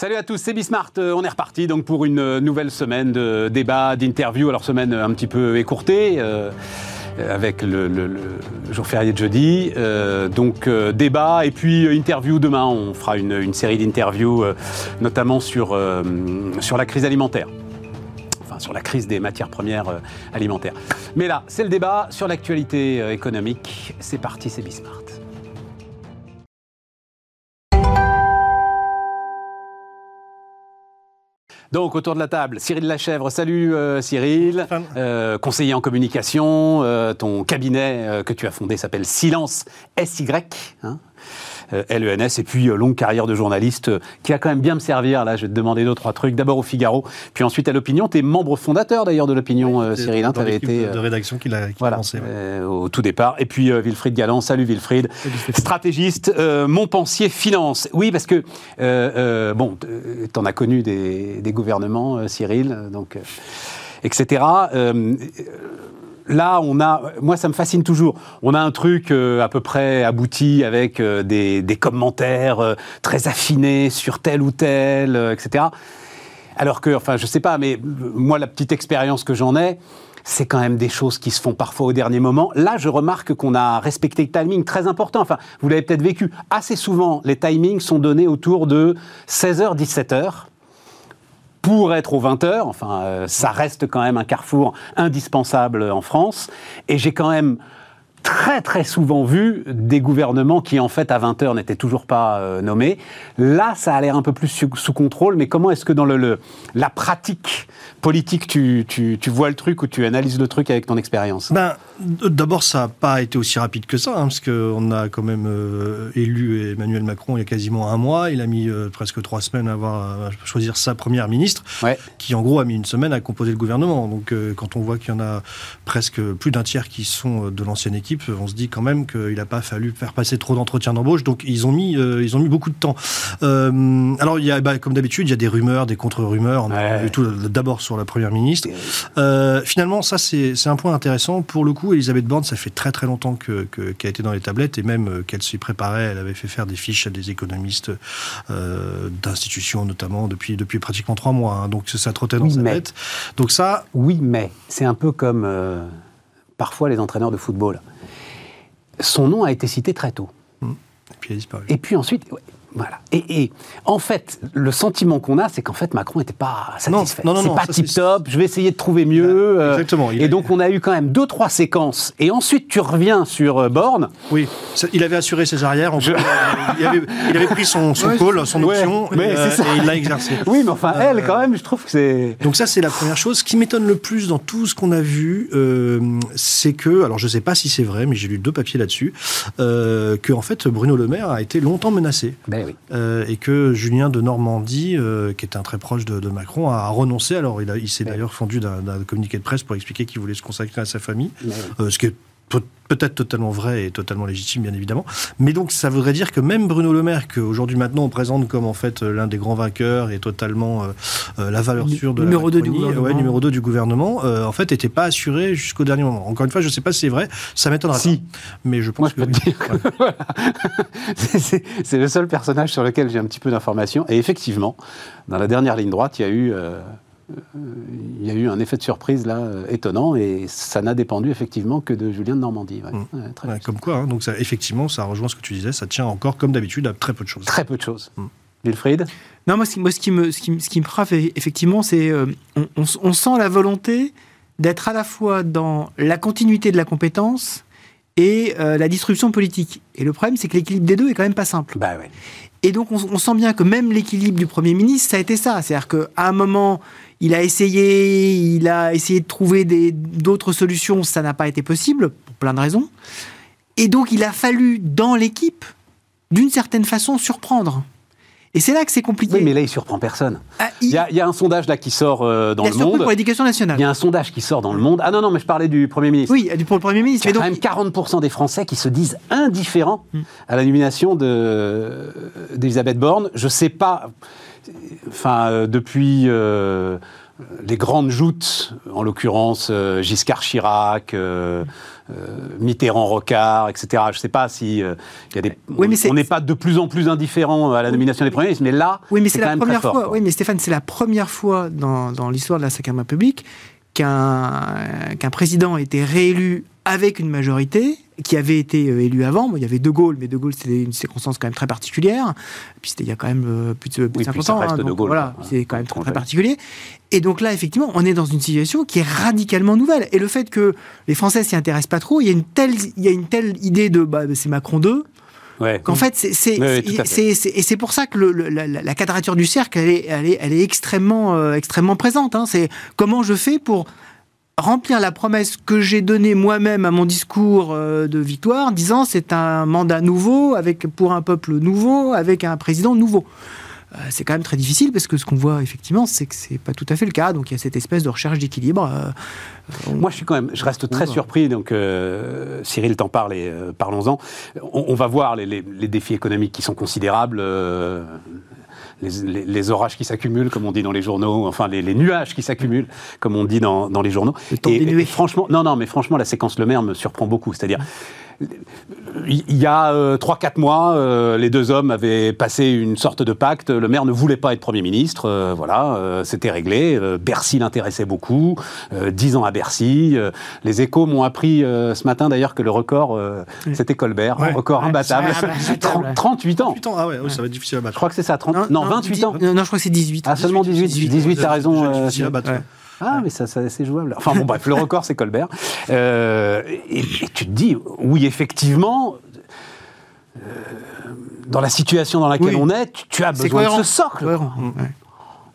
Salut à tous, c'est Bismart. Euh, on est reparti donc pour une nouvelle semaine de débat, d'interview. Alors semaine un petit peu écourtée. Euh, avec le, jour férié de jeudi. Euh, donc débat et puis interview demain. On fera une, série d'interviews, notamment sur, sur la crise alimentaire. Enfin, sur la crise des matières premières alimentaires. Mais là, c'est le débat sur l'actualité économique. C'est parti, c'est Bismart. Donc, autour de la table, Cyril Lachèvre. Salut euh, Cyril, euh, conseiller en communication. Euh, ton cabinet que tu as fondé s'appelle Silence SY. Hein euh, LENS, et puis euh, longue carrière de journaliste euh, qui a quand même bien me servir. Là, je vais te demander deux, trois trucs. D'abord au Figaro, puis ensuite à l'Opinion. Tu es membre fondateur d'ailleurs de l'Opinion, Cyril. Hein, tu avais été. de rédaction qu'il a, commencé. au tout départ. Et puis Wilfried Galland. Salut Wilfried. Stratégiste, Montpensier Finance. Oui, parce que, bon, tu en as connu des, des gouvernements, Cyril, donc, etc là, on a, moi, ça me fascine toujours. On a un truc euh, à peu près abouti avec euh, des, commentaires euh, très affinés sur tel ou tel, etc. Alors que, enfin, je sais pas, mais moi, la petite expérience que j'en ai, c'est quand même des choses qui se font parfois au dernier moment. Là, je remarque qu'on a respecté le timing très important. Enfin, vous l'avez peut-être vécu. Assez souvent, les timings sont donnés autour de 16h, 17h pour être aux 20h. Enfin, euh, ça reste quand même un carrefour indispensable en France. Et j'ai quand même très très souvent vu des gouvernements qui en fait à 20h n'étaient toujours pas euh, nommés. Là, ça a l'air un peu plus sous, contrôle, mais comment est-ce que dans le, la pratique politique, tu, tu, tu, vois le truc ou tu analyses le truc avec ton expérience? Ben, D'abord, ça n'a pas été aussi rapide que ça, hein, parce qu'on a quand même euh, élu Emmanuel Macron il y a quasiment un mois. Il a mis euh, presque trois semaines à, avoir, à choisir sa première ministre, qui en gros a mis une semaine à composer le gouvernement. Donc quand on voit qu'il y en a presque plus d'un tiers qui sont de l'ancienne équipe, on se dit quand même qu'il n'a pas fallu faire passer trop d'entretiens d'embauche, donc ils ont mis, euh, ils ont mis beaucoup de temps. Euh, alors, il y a, bah, comme d'habitude, il y a des rumeurs, des contre-rumeurs, tout d'abord sur la première ministre. Euh, finalement, ça, c'est un point intéressant. Pour le coup, Elisabeth Borne, ça fait très très longtemps qu'elle que, a été dans les tablettes, et même qu'elle s'y préparait, elle avait fait faire des fiches à des économistes d'institutions, notamment, depuis, depuis pratiquement trois mois. Hein. donc ça trottait dans sa tête. Donc ça... Oui, mais c'est un peu comme parfois les entraîneurs de football son nom a été cité très tôt. Mmh. Et puis il a disparu. Et puis ensuite, voilà. Et, en fait, le sentiment qu'on a, c'est qu'en fait, Macron n'était pas satisfait. Non, non, non, c'est pas tip top. Je vais essayer de trouver mieux. Euh, exactement. et donc, on a eu quand même deux, trois séquences. Et ensuite, tu reviens sur euh, Borne. Oui. Il avait assuré ses arrières. il, avait, pris son, son call, son option, euh, et, il l'a exercé. Oui, mais enfin, elle, quand même, je trouve que c'est. Donc ça, c'est la première chose. Ce qui m'étonne le plus dans tout ce qu'on a vu, c'est que, alors je ne sais pas si c'est vrai, mais j'ai lu deux papiers là-dessus, que en fait, Bruno Le Maire a été longtemps menacé. Ben euh, et que Julien de Normandie, euh, qui était un très proche de, Macron, a renoncé. Alors, il, il s'est d'ailleurs fendu d'un communiqué de presse pour expliquer qu'il voulait se consacrer à sa famille, euh, ce qui est peut-être totalement vrai et totalement légitime, bien évidemment. Mais donc, ça voudrait dire que même Bruno Le Maire, qu'aujourd'hui maintenant on présente comme en fait l'un des grands vainqueurs et totalement la valeur sûre de numéro la 2 du gouvernement, ouais, numéro 2 du gouvernement, en fait, n'était pas assuré jusqu'au dernier moment. Encore une fois, je ne sais pas si c'est vrai, ça m'étonnera si. Mais je pense que. c'est le seul personnage sur lequel j'ai un petit peu d'informations. Et effectivement, dans la dernière ligne droite, il y a eu il y a eu un effet de surprise là euh, étonnant et ça n'a dépendu effectivement que de Julien de Normandie. Mmh. comme quoi, hein. donc ça, effectivement, ça rejoint ce que tu disais, ça tient encore comme d'habitude à très peu de choses. Très peu de choses. Mmh. Wilfried? Non, moi, ce qui, moi, ce qui me, ce qui, ce qui me frappe effectivement, c'est euh, on, sent la volonté d'être à la fois dans la continuité de la compétence et euh, la disruption politique. Et le problème, c'est que l'équilibre des deux est quand même pas simple. Bah ouais. Et donc, on, sent bien que même l'équilibre du Premier ministre, ça a été ça. C'est-à-dire qu'à un moment, il a essayé, il a essayé de trouver d'autres solutions, ça n'a pas été possible, pour plein de raisons. Et donc, il a fallu, dans l'équipe, d'une certaine façon, surprendre. Et c'est là que c'est compliqué. Oui, mais là, il surprend personne. Ah, il... Y a, un sondage là qui sort euh, dans le monde. pour l'éducation nationale. Il y a un sondage qui sort dans le monde. Ah non, non, mais je parlais du Premier ministre. Oui, pour le Premier ministre. Il y a quand même 40% des Français qui se disent indifférents hmm. à la nomination d'Elisabeth Borne. Je sais pas. Enfin, euh, depuis. Euh, les grandes joutes, en l'occurrence Giscard Chirac, Mitterrand-Rocard, etc. Je ne sais pas si y a des. on n'est pas de plus en plus indifférent à la nomination des premiers ministres, mais là, oui, mais c'est la première fois. Oui, mais Stéphane, c'est la première fois dans, dans l'histoire de la Ve République qu'un qu'un président ait été réélu avec une majorité qui avait été euh, élu avant. il y avait De Gaulle, mais De Gaulle, c'était une circonstance quand même très particulière. Puis c'était il y a quand même euh, plus de, plus de 50 ans. Hein, de Gaulle, voilà, c'est quand même très, très, particulier. Et donc là, effectivement, on est dans une situation qui est radicalement nouvelle. Et le fait que les Français s'y intéressent pas trop, il y a une telle, il y a une telle idée de bah, c'est Macron 2. Ouais. Qu'en fait, c'est et c'est pour ça que le, la, la, quadrature du cercle, elle est, elle est, elle est extrêmement, euh, extrêmement présente. Hein. C'est comment je fais pour remplir la promesse que j'ai donnée moi-même à mon discours euh, de victoire, disant c'est un mandat nouveau avec pour un peuple nouveau avec un président nouveau. Euh, c'est quand même très difficile parce que ce qu'on voit effectivement, c'est que c'est pas tout à fait le cas. Donc il y a cette espèce de recherche d'équilibre. Euh, moi, je suis quand même, je reste très surpris. Donc Cyril t'en parle et parlons-en. On, va voir les, les, défis économiques qui sont considérables les, orages qui s'accumulent, comme on dit dans les journaux, enfin les, nuages qui s'accumulent, comme on dit dans, les journaux. et, franchement, non, non, mais franchement, la séquence Le Maire me surprend beaucoup. C'est-à-dire, il y a 3-4 euh, mois, euh, les deux hommes avaient passé une sorte de pacte. Le maire ne voulait pas être Premier ministre. Euh, voilà, c'était réglé. Bercy l'intéressait beaucoup. 10 ans à Bercy. les échos m'ont appris ce matin d'ailleurs que le record, c'était Colbert. Record imbattable. 38 ans. Ah ouais, ça va être difficile à battre. Je crois que c'est ça. 30... Non, 28 ans. Non, je crois que c'est 18. Ah, seulement 18. 18, 18 t'as raison. Ah, mais ça, c'est jouable. Enfin bon, bref, le record, c'est Colbert. Euh, et, tu te dis, oui, effectivement, euh, dans la situation dans laquelle on est, tu, as besoin de ce socle.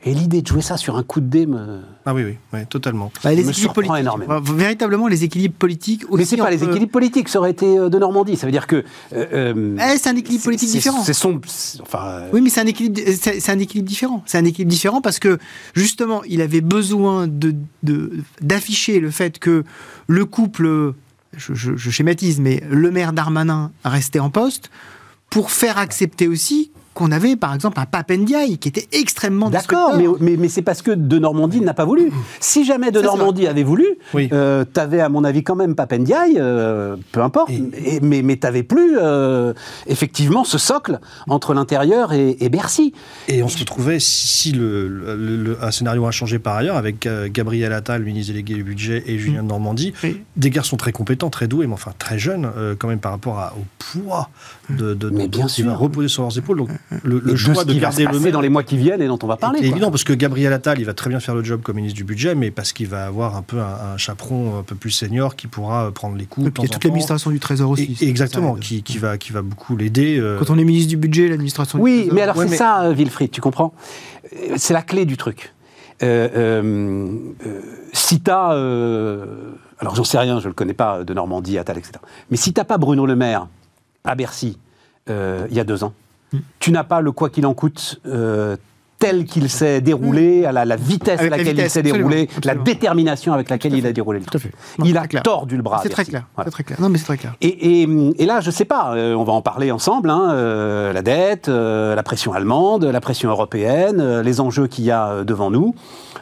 Et l'idée de jouer ça sur un coup de dé me. Ah oui, oui, totalement. Bah, les me surprend énormément. Véritablement, les équilibres politiques. Aussi Mais c'est pas les équilibres politiques, ça aurait été euh, de Normandie. Ça veut dire que. Euh, euh, eh, c'est un équilibre politique différent. C'est son. Enfin. Oui, mais c'est un équilibre. C'est un équilibre différent. C'est un équilibre différent parce que justement, il avait besoin de d'afficher le fait que le couple, je, je schématise, mais le maire Darmanin restait en poste pour faire accepter aussi qu'on avait par exemple un Papendiaï qui était extrêmement D'accord, mais, mais, c'est parce que De Normandie n'a pas voulu. Si jamais De Normandie avait voulu, euh, tu avais à mon avis quand même Papendiaï, euh, peu importe, mais, mais tu n'avais plus euh, effectivement ce socle entre l'intérieur et, Bercy. Et on se retrouvait, si, le, un scénario a changé par ailleurs, avec Gabriel Attal, ministre délégué du budget, et Julien de Normandie, des garçons très compétents, très doués, mais enfin très jeunes quand même par rapport au poids de, de, mais bien sûr. va reposer sur leurs épaules. Donc le, choix de, garder le maire dans les mois qui viennent et dont on va parler. C'est évident parce que Gabriel Attal, il va très bien faire le job comme ministre du budget, mais parce qu'il va avoir un peu un, chaperon un peu plus senior qui pourra prendre les coups. Et puis il y a toute l'administration du Trésor aussi. exactement, qui, qui, va, qui va beaucoup l'aider. Euh. Quand on est ministre du budget, l'administration oui, du Trésor. Oui, mais alors c'est ça, euh, Wilfried, tu comprends? C'est la clé du truc. Euh, euh, si t'as, alors j'en sais rien, je le connais pas de Normandie, Attal, etc. Mais si t'as pas Bruno Le Maire à Bercy il y a deux ans, tu n'as pas le quoi qu'il en coûte euh, tel qu'il s'est déroulé, à la, vitesse à laquelle il s'est déroulé, la détermination avec laquelle il a déroulé le truc. il a tordu le bras. C'est très clair. très clair. Non, mais c'est très clair. Et, là, je ne sais pas, euh, on va en parler ensemble. Hein, euh, la dette, la pression allemande, la pression européenne, les enjeux qu'il y a devant nous.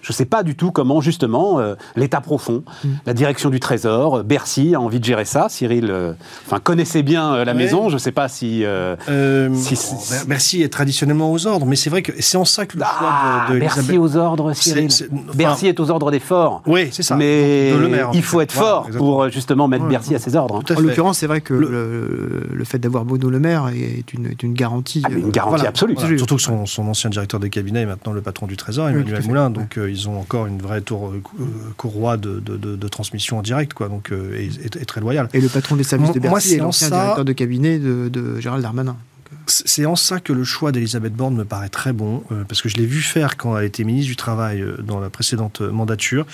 Je ne sais pas du tout comment, justement, euh, l'État profond, mm. la direction du Trésor, euh, Bercy a envie de gérer ça. Cyril euh, enfin, connaissait bien la maison. Je ne sais pas si, Bercy est traditionnellement aux ordres, mais c'est vrai que c'est en ça que le ah, de, de Bercy aux ordres, Cyril. Bercy est aux ordres des forts. Oui, c'est ça. Mais il faut être fort pour justement mettre Bercy à ses ordres. Hein. En l'occurrence, c'est vrai que le, fait d'avoir Bono le maire est une, une garantie. Ah, une garantie absolue. Surtout que son, son, ancien directeur de cabinet est maintenant le patron du Trésor, Emmanuel Moulin. Donc ils ont encore une vraie tour, euh, euh, courroie de, de, transmission en direct, quoi, donc, euh, et, très loyal. Et le patron des services de Bercy est l'ancien directeur de cabinet de, Gérald Darmanin. C'est en ça que le choix d'Elisabeth Borne me paraît très bon, parce que je l'ai vu faire quand elle était ministre du Travail dans la précédente mandature.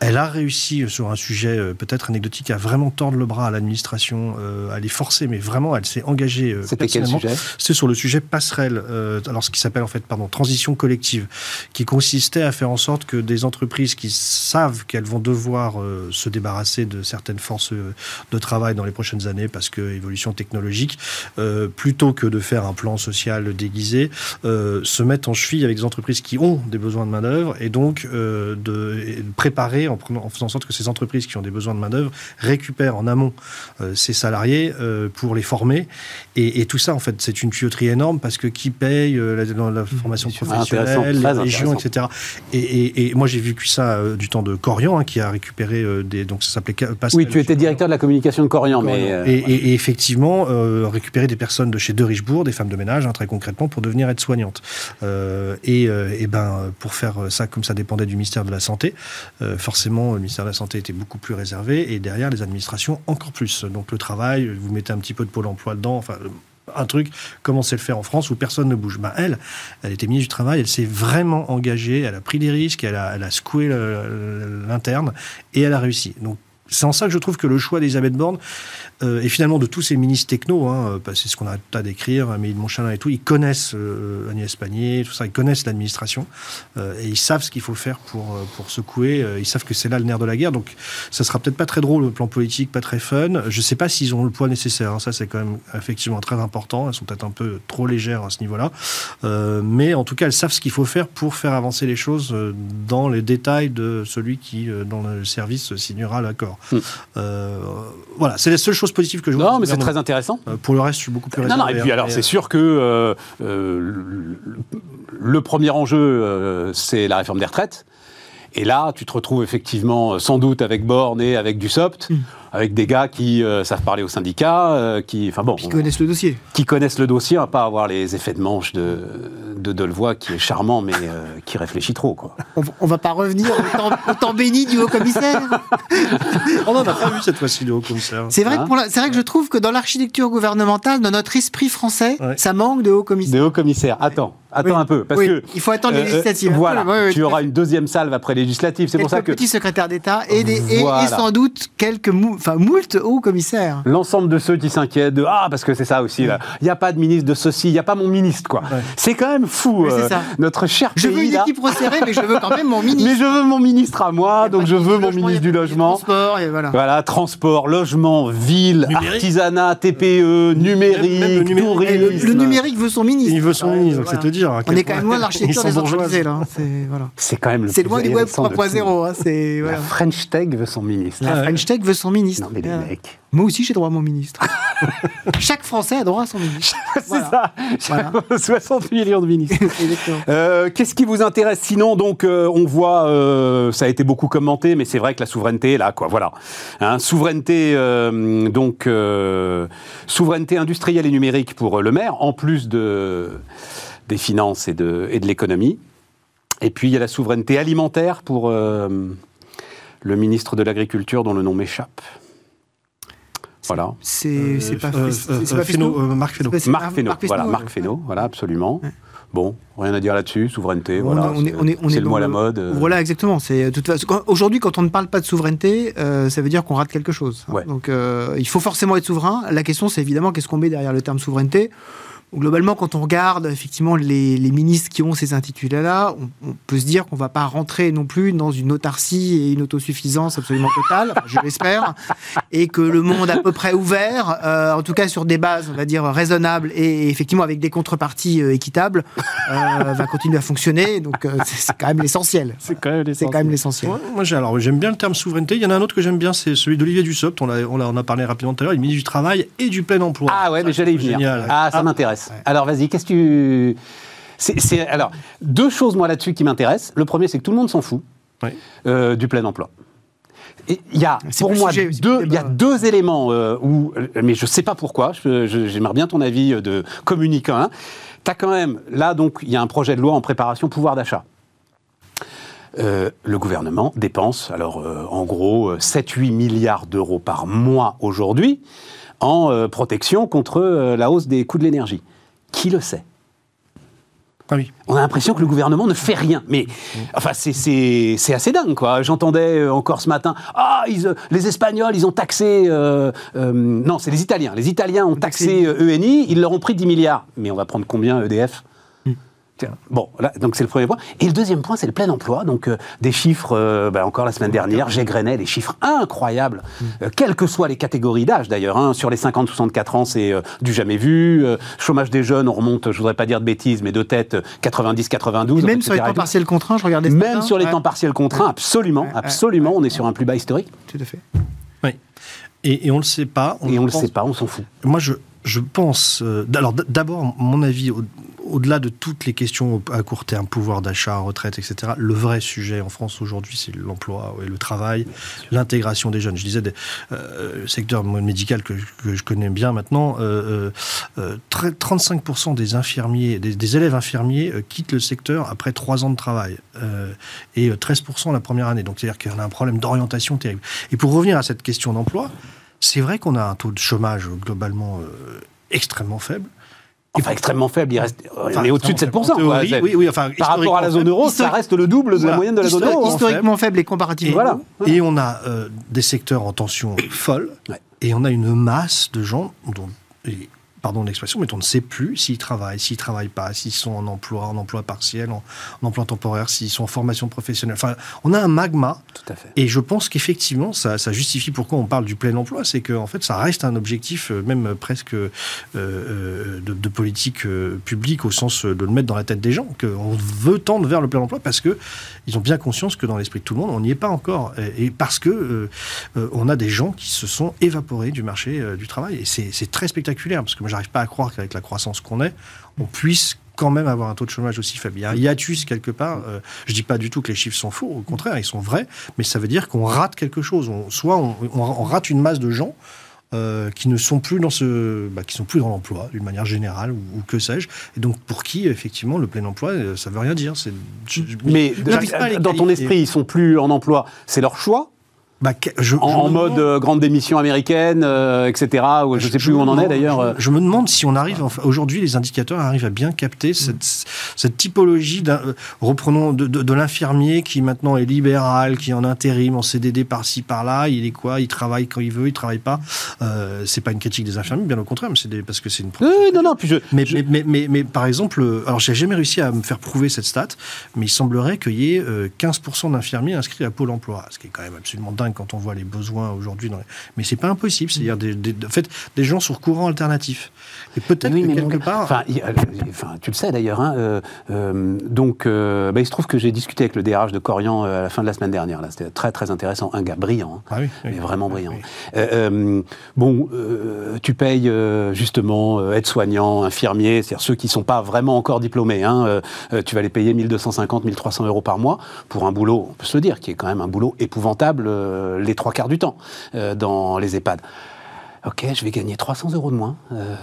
Elle a réussi euh, sur un sujet euh, peut-être anecdotique à vraiment tordre le bras à l'administration, euh, à les forcer, mais vraiment elle s'est engagée. C'était quel sujet? C'est sur le sujet passerelle, alors ce qui s'appelle en fait pardon transition collective, qui consistait à faire en sorte que des entreprises qui savent qu'elles vont devoir se débarrasser de certaines forces de travail dans les prochaines années parce que évolution technologique, plutôt que de faire un plan social déguisé, se mettent en cheville avec des entreprises qui ont des besoins de main-d'œuvre et donc de, préparer en, en, faisant en sorte que ces entreprises qui ont des besoins de main-d'œuvre récupèrent en amont ces salariés pour les former. Et, tout ça, en fait, c'est une tuyauterie énorme parce que qui paye la, la, formation professionnelle, les régions, etc. Et, et, moi, j'ai vécu ça du temps de Corian, hein, qui a récupéré des. Donc, ça s'appelait Oui, tu étais directeur de la communication de Corian, mais. et, effectivement, récupérer des personnes de chez De Richebourg, des femmes de ménage, hein, très concrètement, pour devenir aide-soignante. Euh, et, et, ben, pour faire ça, comme ça dépendait du ministère de la Santé, forcément, le ministère de la Santé était beaucoup plus réservé, et derrière, les administrations encore plus. Donc, le travail, vous mettez un petit peu de pôle emploi dedans, enfin un truc, comment c'est le faire en France où personne ne bouge? Ben elle, elle était ministre du Travail, elle s'est vraiment engagée, elle a pris des risques, elle a, elle a secoué l'interne et elle a réussi. C'est en ça que je trouve que le choix d'Elisabeth Borne, euh, et finalement de tous ces ministres techno, hein, c'est ce qu'on a à d'écrire, mais Montchalin et tout, ils connaissent euh, Agnès Pannier, tout ça, ils connaissent l'administration, euh, et ils savent ce qu'il faut faire pour, secouer, ils savent que c'est là le nerf de la guerre, donc ça sera peut-être pas très drôle le plan politique, pas très fun, je sais pas s'ils ont le poids nécessaire, hein, ça c'est quand même effectivement très important, elles sont peut-être un peu trop légères à ce niveau-là, mais en tout cas elles savent ce qu'il faut faire pour faire avancer les choses dans les détails de celui qui, dans le service, signera l'accord. Hmm. voilà, c'est la seule chose positif que je vois. Non, mais c'est très intéressant. Euh, pour le reste, je suis beaucoup plus réservé. Non, non, et puis alors, c'est euh, sûr que euh, le premier enjeu, c'est la réforme des retraites. Et là, tu te retrouves effectivement sans doute avec Borne et avec Dussopt. Hmm avec des gars qui euh, savent parler au syndicat, euh, qui, enfin bon, qui connaissent le dossier, qui connaissent le dossier, à pas avoir les effets de manche de de Delevoye qui est charmant mais euh, qui réfléchit trop quoi. On, on va pas revenir au temps, béni du haut commissaire? on n'en a pas vu cette fois-ci le haut commissaire. C'est vrai, hein c'est vrai que je trouve que dans l'architecture gouvernementale, dans notre esprit français, ça manque de haut commissaire. De haut commissaire. Attends, attends un peu parce que il faut attendre les législatives. voilà, tu auras une deuxième salve après législative. C'est pour ça que petit secrétaire d'État et, et, sans doute quelques mou enfin moult hauts commissaires. L'ensemble de ceux qui s'inquiètent de ah parce que c'est ça aussi là. Il n'y a pas de ministre de ceci, il n'y a pas mon ministre quoi. C'est quand même fou. Euh, notre cher Je veux une équipe resserrée, mais je veux quand même mon ministre. Mais je veux mon ministre à moi, donc je veux mon ministre du logement. Transport et voilà. Voilà, transport, logement, ville, artisanat, TPE, numérique, tourisme. Le, numérique veut son ministre. Il veut son ministre, c'est te dire. On est quand même loin de l'architecture des entreprises là. C'est quand même le. C'est loin du web 3.0. La French Tech veut son ministre. La French Tech veut son ministre. Non mais les mecs. Moi aussi, j'ai droit à mon ministre. Chaque Français a droit à son ministre. C'est ça. 60 millions de ministres. euh, Qu'est-ce qui vous intéresse Sinon, donc, euh, on voit, euh, ça a été beaucoup commenté, mais c'est vrai que la souveraineté, là, quoi, voilà. Hein, souveraineté, euh, donc, souveraineté industrielle et numérique pour le maire, en plus de, des finances et de, et de l'économie. Et puis, il y a la souveraineté alimentaire pour le ministre de l'Agriculture, dont le nom m'échappe. Voilà. C'est euh, pas, euh, euh, Marc Fesneau. Marc Fesneau, voilà, Marc Fesneau, voilà, absolument. Bon, rien à dire là-dessus, souveraineté, voilà. C'est le mot à la mode. Voilà, exactement. C'est aujourd'hui, quand on ne parle pas de souveraineté, ça veut dire qu'on rate quelque chose. Donc, il faut forcément être souverain. La question, c'est évidemment qu'est-ce qu'on met derrière le terme souveraineté? Globalement, quand on regarde effectivement les, ministres qui ont ces intitulés-là, on, peut se dire qu'on ne va pas rentrer non plus dans une autarcie et une autosuffisance absolument totale, je l'espère, et que le monde à peu près ouvert, euh, en tout cas sur des bases, on va dire, raisonnables et, effectivement avec des contreparties euh, équitables, euh, va continuer à fonctionner. Donc c'est quand même l'essentiel. C'est quand même l'essentiel. Moi, alors j'aime bien le terme souveraineté. Il y en a un autre que j'aime bien, c'est celui d'Olivier Dussopt. On, a, on, a, a parlé rapidement tout à l'heure. Il ministre du Travail et du plein emploi. Ah ouais, mais j'allais y venir. Ah, ça ah. m'intéresse. Alors vas-y, qu'est-ce que tu... C'est, alors, deux choses, moi, là-dessus, qui m'intéressent. Le premier, c'est que tout le monde s'en fout euh, du plein emploi. Il y a, pour moi, deux, il y a deux éléments euh, où, mais je ne sais pas pourquoi, j'aimerais bien ton avis de communicant. Hein. Tu as quand même, là, donc, il y a un projet de loi en préparation pouvoir d'achat. Euh, le gouvernement dépense, alors en gros, 7-8 milliards d'euros par mois aujourd'hui en protection contre la hausse des coûts de l'énergie. Qui le sait? Ah oui. On a l'impression que le gouvernement ne fait rien. Mais enfin, c'est assez dingue, quoi. J'entendais euh, encore ce matin, ah, euh, les Espagnols, ils ont taxé... Euh, non, c'est les Italiens. Les Italiens ont taxé ENI, ils leur ont pris 10 milliards. Mais on va prendre combien EDF Bon, là, donc c'est le premier point. Et le deuxième point, c'est le plein emploi. Donc euh, des chiffres, euh, bah, encore la semaine dernière, j'égrenais des chiffres incroyables, mm. euh, quelles que soient les catégories d'âge d'ailleurs. Hein. sur les 50-64 ans, c'est du jamais vu. chômage des jeunes, on remonte, je voudrais pas dire de bêtises, mais de tête 90-92. Même sur les temps partiels contraints, je regardais. Même sur les temps partiels contraints, absolument, absolument, on est sur un plus bas historique. Tout à fait. Oui. Et, et on ne le sait pas. et on ne le sait pas, on s'en fout. Moi, je, je pense. alors, d'abord, mon avis, au-delà de toutes les questions à court terme, pouvoir d'achat, retraite, etc., le vrai sujet en France aujourd'hui, c'est l'emploi et le travail, l'intégration des jeunes. Je disais, euh, le secteur médical que, je connais bien maintenant, 35% euh, euh, des infirmiers, des, élèves infirmiers quittent le secteur après trois ans de travail et 13% la première année. Donc, c'est-à-dire y a un problème d'orientation terrible. Et pour revenir à cette question d'emploi, c'est vrai qu'on a un taux de chômage globalement extrêmement faible. Enfin, extrêmement faible, il reste, on est au-dessus de 7%. oui, oui, enfin, Par rapport à la zone euro, ça reste le double de la moyenne de la zone euro. Historiquement faible et comparativement. Et, voilà. et on a euh, des secteurs en tension folle, et on a une masse de gens dont, pardon l'expression, mais on ne sait plus s'ils travaillent, s'ils ne travaillent pas, s'ils sont en emploi, en emploi partiel, en, emploi temporaire, s'ils sont en formation professionnelle. Enfin, on a un magma. Tout à fait. Et je pense qu'effectivement, ça, justifie pourquoi on parle du plein emploi, c'est qu'en en fait, ça reste un objectif, euh, même presque euh, euh, de, politique publique, au sens de le mettre dans la tête des gens, qu'on veut tendre vers le plein emploi parce que ils ont bien conscience que dans l'esprit de tout le monde, on n'y est pas encore. Et, parce que on a des gens qui se sont évaporés du marché du travail. Et c'est très spectaculaire, parce que moi, j'arrive pas à croire qu'avec la croissance qu'on est, on puisse quand même avoir un taux de chômage aussi faible. Il y a un hiatus quelque part. Euh, je dis pas du tout que les chiffres sont faux, au contraire, ils sont vrais, mais ça veut dire qu'on rate quelque chose. soit on, rate une masse de gens. Euh, qui ne sont plus dans ce, bah, qui sont plus dans l'emploi d'une manière générale ou, que sais-je, et donc pour qui effectivement le plein emploi euh, ça veut rien dire. mais dans ton esprit ils sont plus en emploi, c'est leur choix bah, en, mode euh, grande démission américaine, euh, etc. Ou je ne sais plus où on en est d'ailleurs. Euh. Je, me demande si on arrive, aujourd'hui, les indicateurs arrivent à bien capter cette, cette typologie, reprenons de, de, l'infirmier qui maintenant est libéral, qui est en intérim, en CDD par-ci par-là. Il est quoi Il travaille quand il veut, il travaille pas. Euh, c'est pas une critique des infirmiers, bien au contraire, mais c'est parce que c'est une. Oui, non, non. Puis je, mais, Mais, mais, mais, par exemple, alors j'ai jamais réussi à me faire prouver cette stat, mais il semblerait qu'il y ait 15% d'infirmiers inscrits à Pôle Emploi, ce qui est quand même absolument dingue quand on voit les besoins aujourd'hui. Les... Mais c'est pas impossible. C'est-à-dire, des, en fait, des gens sur courant alternatif. Et peut-être que quelque part. Enfin, enfin, tu le sais d'ailleurs. Hein, euh, euh, donc, euh, bah, il se trouve que j'ai discuté avec le DRH de Corian à la fin de la semaine dernière. Là, c'était très très intéressant. Un gars brillant, hein, ah mais vraiment brillant. bon, tu payes justement aide-soignant, infirmier, c'est-à-dire ceux qui sont pas vraiment encore diplômés. Hein, tu vas les payer 1250, 1300 euros par mois pour un boulot, on peut se le dire, qui est quand même un boulot épouvantable les trois quarts du temps dans les EHPAD. Ok, je vais gagner 300 euros de moins. Euh,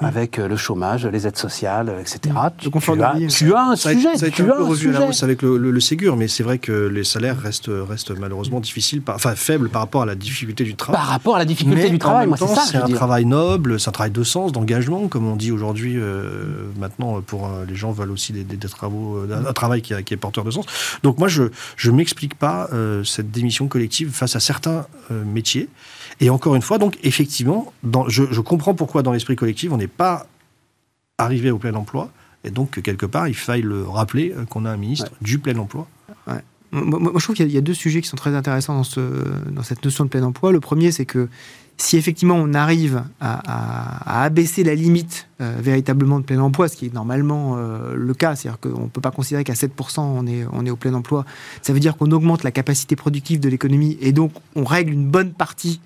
avec euh, le chômage, les aides sociales, etc. Tu, as, tu as un sujet. Ça a été tu un peu revu à la avec le, le, Ségur, mais c'est vrai que les salaires restent, restent malheureusement difficiles, enfin faibles par rapport à la difficulté du travail. Par rapport à la difficulté du travail, moi c'est ça. C'est un travail noble, c'est un travail de sens, d'engagement, comme on dit aujourd'hui. maintenant, pour les gens veulent aussi des, des, travaux, un travail qui, qui, est porteur de sens. Donc moi, je je m'explique pas cette démission collective face à certains métiers. Et encore une fois, donc effectivement, dans, je, je, comprends pourquoi dans l'esprit collectif, on n'est pas arrivé au plein emploi. Et donc, quelque part, il faille le rappeler euh, qu'on a un ministre du plein emploi. Moi, je trouve qu'il y, a deux sujets qui sont très intéressants dans, ce, dans cette notion de plein emploi. Le premier, c'est que si effectivement on arrive à, abaisser la limite euh, véritablement de plein emploi, ce qui est normalement euh, le cas, c'est-à-dire qu'on ne peut pas considérer qu'à 7% on est, on est au plein emploi, ça veut dire qu'on augmente la capacité productive de l'économie et donc on règle une bonne partie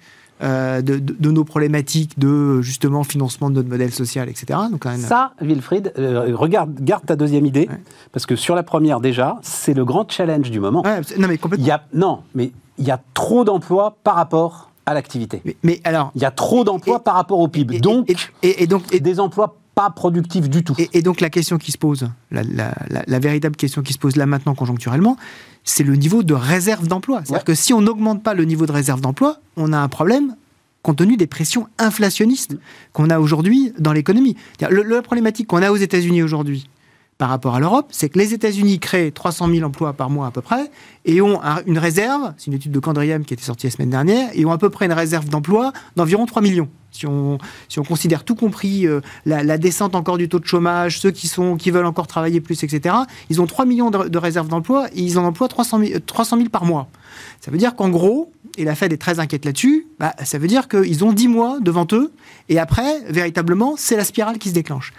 euh, de, nos problématiques de justement financement de notre modèle social, etc. Donc, Ça, Wilfried, euh, regarde, garde ta deuxième idée, parce que sur la première déjà, c'est le grand challenge du moment. non, mais complètement. Il y a, non, mais il y a trop d'emplois par rapport à l'activité. Mais, alors, il y a trop d'emplois par rapport au PIB. donc, et, donc, des emplois pas productifs du tout. Et, donc la question qui se pose, la, véritable question qui se pose là maintenant conjoncturellement, c'est le niveau de réserve d'emploi. C'est-à-dire que si on n'augmente pas le niveau de réserve d'emploi, on a un problème compte tenu des pressions inflationnistes qu'on a aujourd'hui dans l'économie. La problématique qu'on a aux États-Unis aujourd'hui par rapport à l'Europe, c'est que les États-Unis créent 300 000 emplois par mois à peu près et ont une réserve, c'est une étude de Candriam qui été sortie la semaine dernière, et ont à peu près une réserve d'emploi d'environ 3 millions si on, si on considère tout compris euh, la, descente encore du taux de chômage, ceux qui, sont, qui veulent encore travailler plus, etc., ils ont 3 millions de, réserves d'emploi et ils en emploient 300 000, 300 000 par mois. Ça veut dire qu'en gros, et la Fed est très inquiète là-dessus, bah, ça veut dire qu'ils ont 10 mois devant eux, et après, véritablement, c'est la spirale qui se déclenche.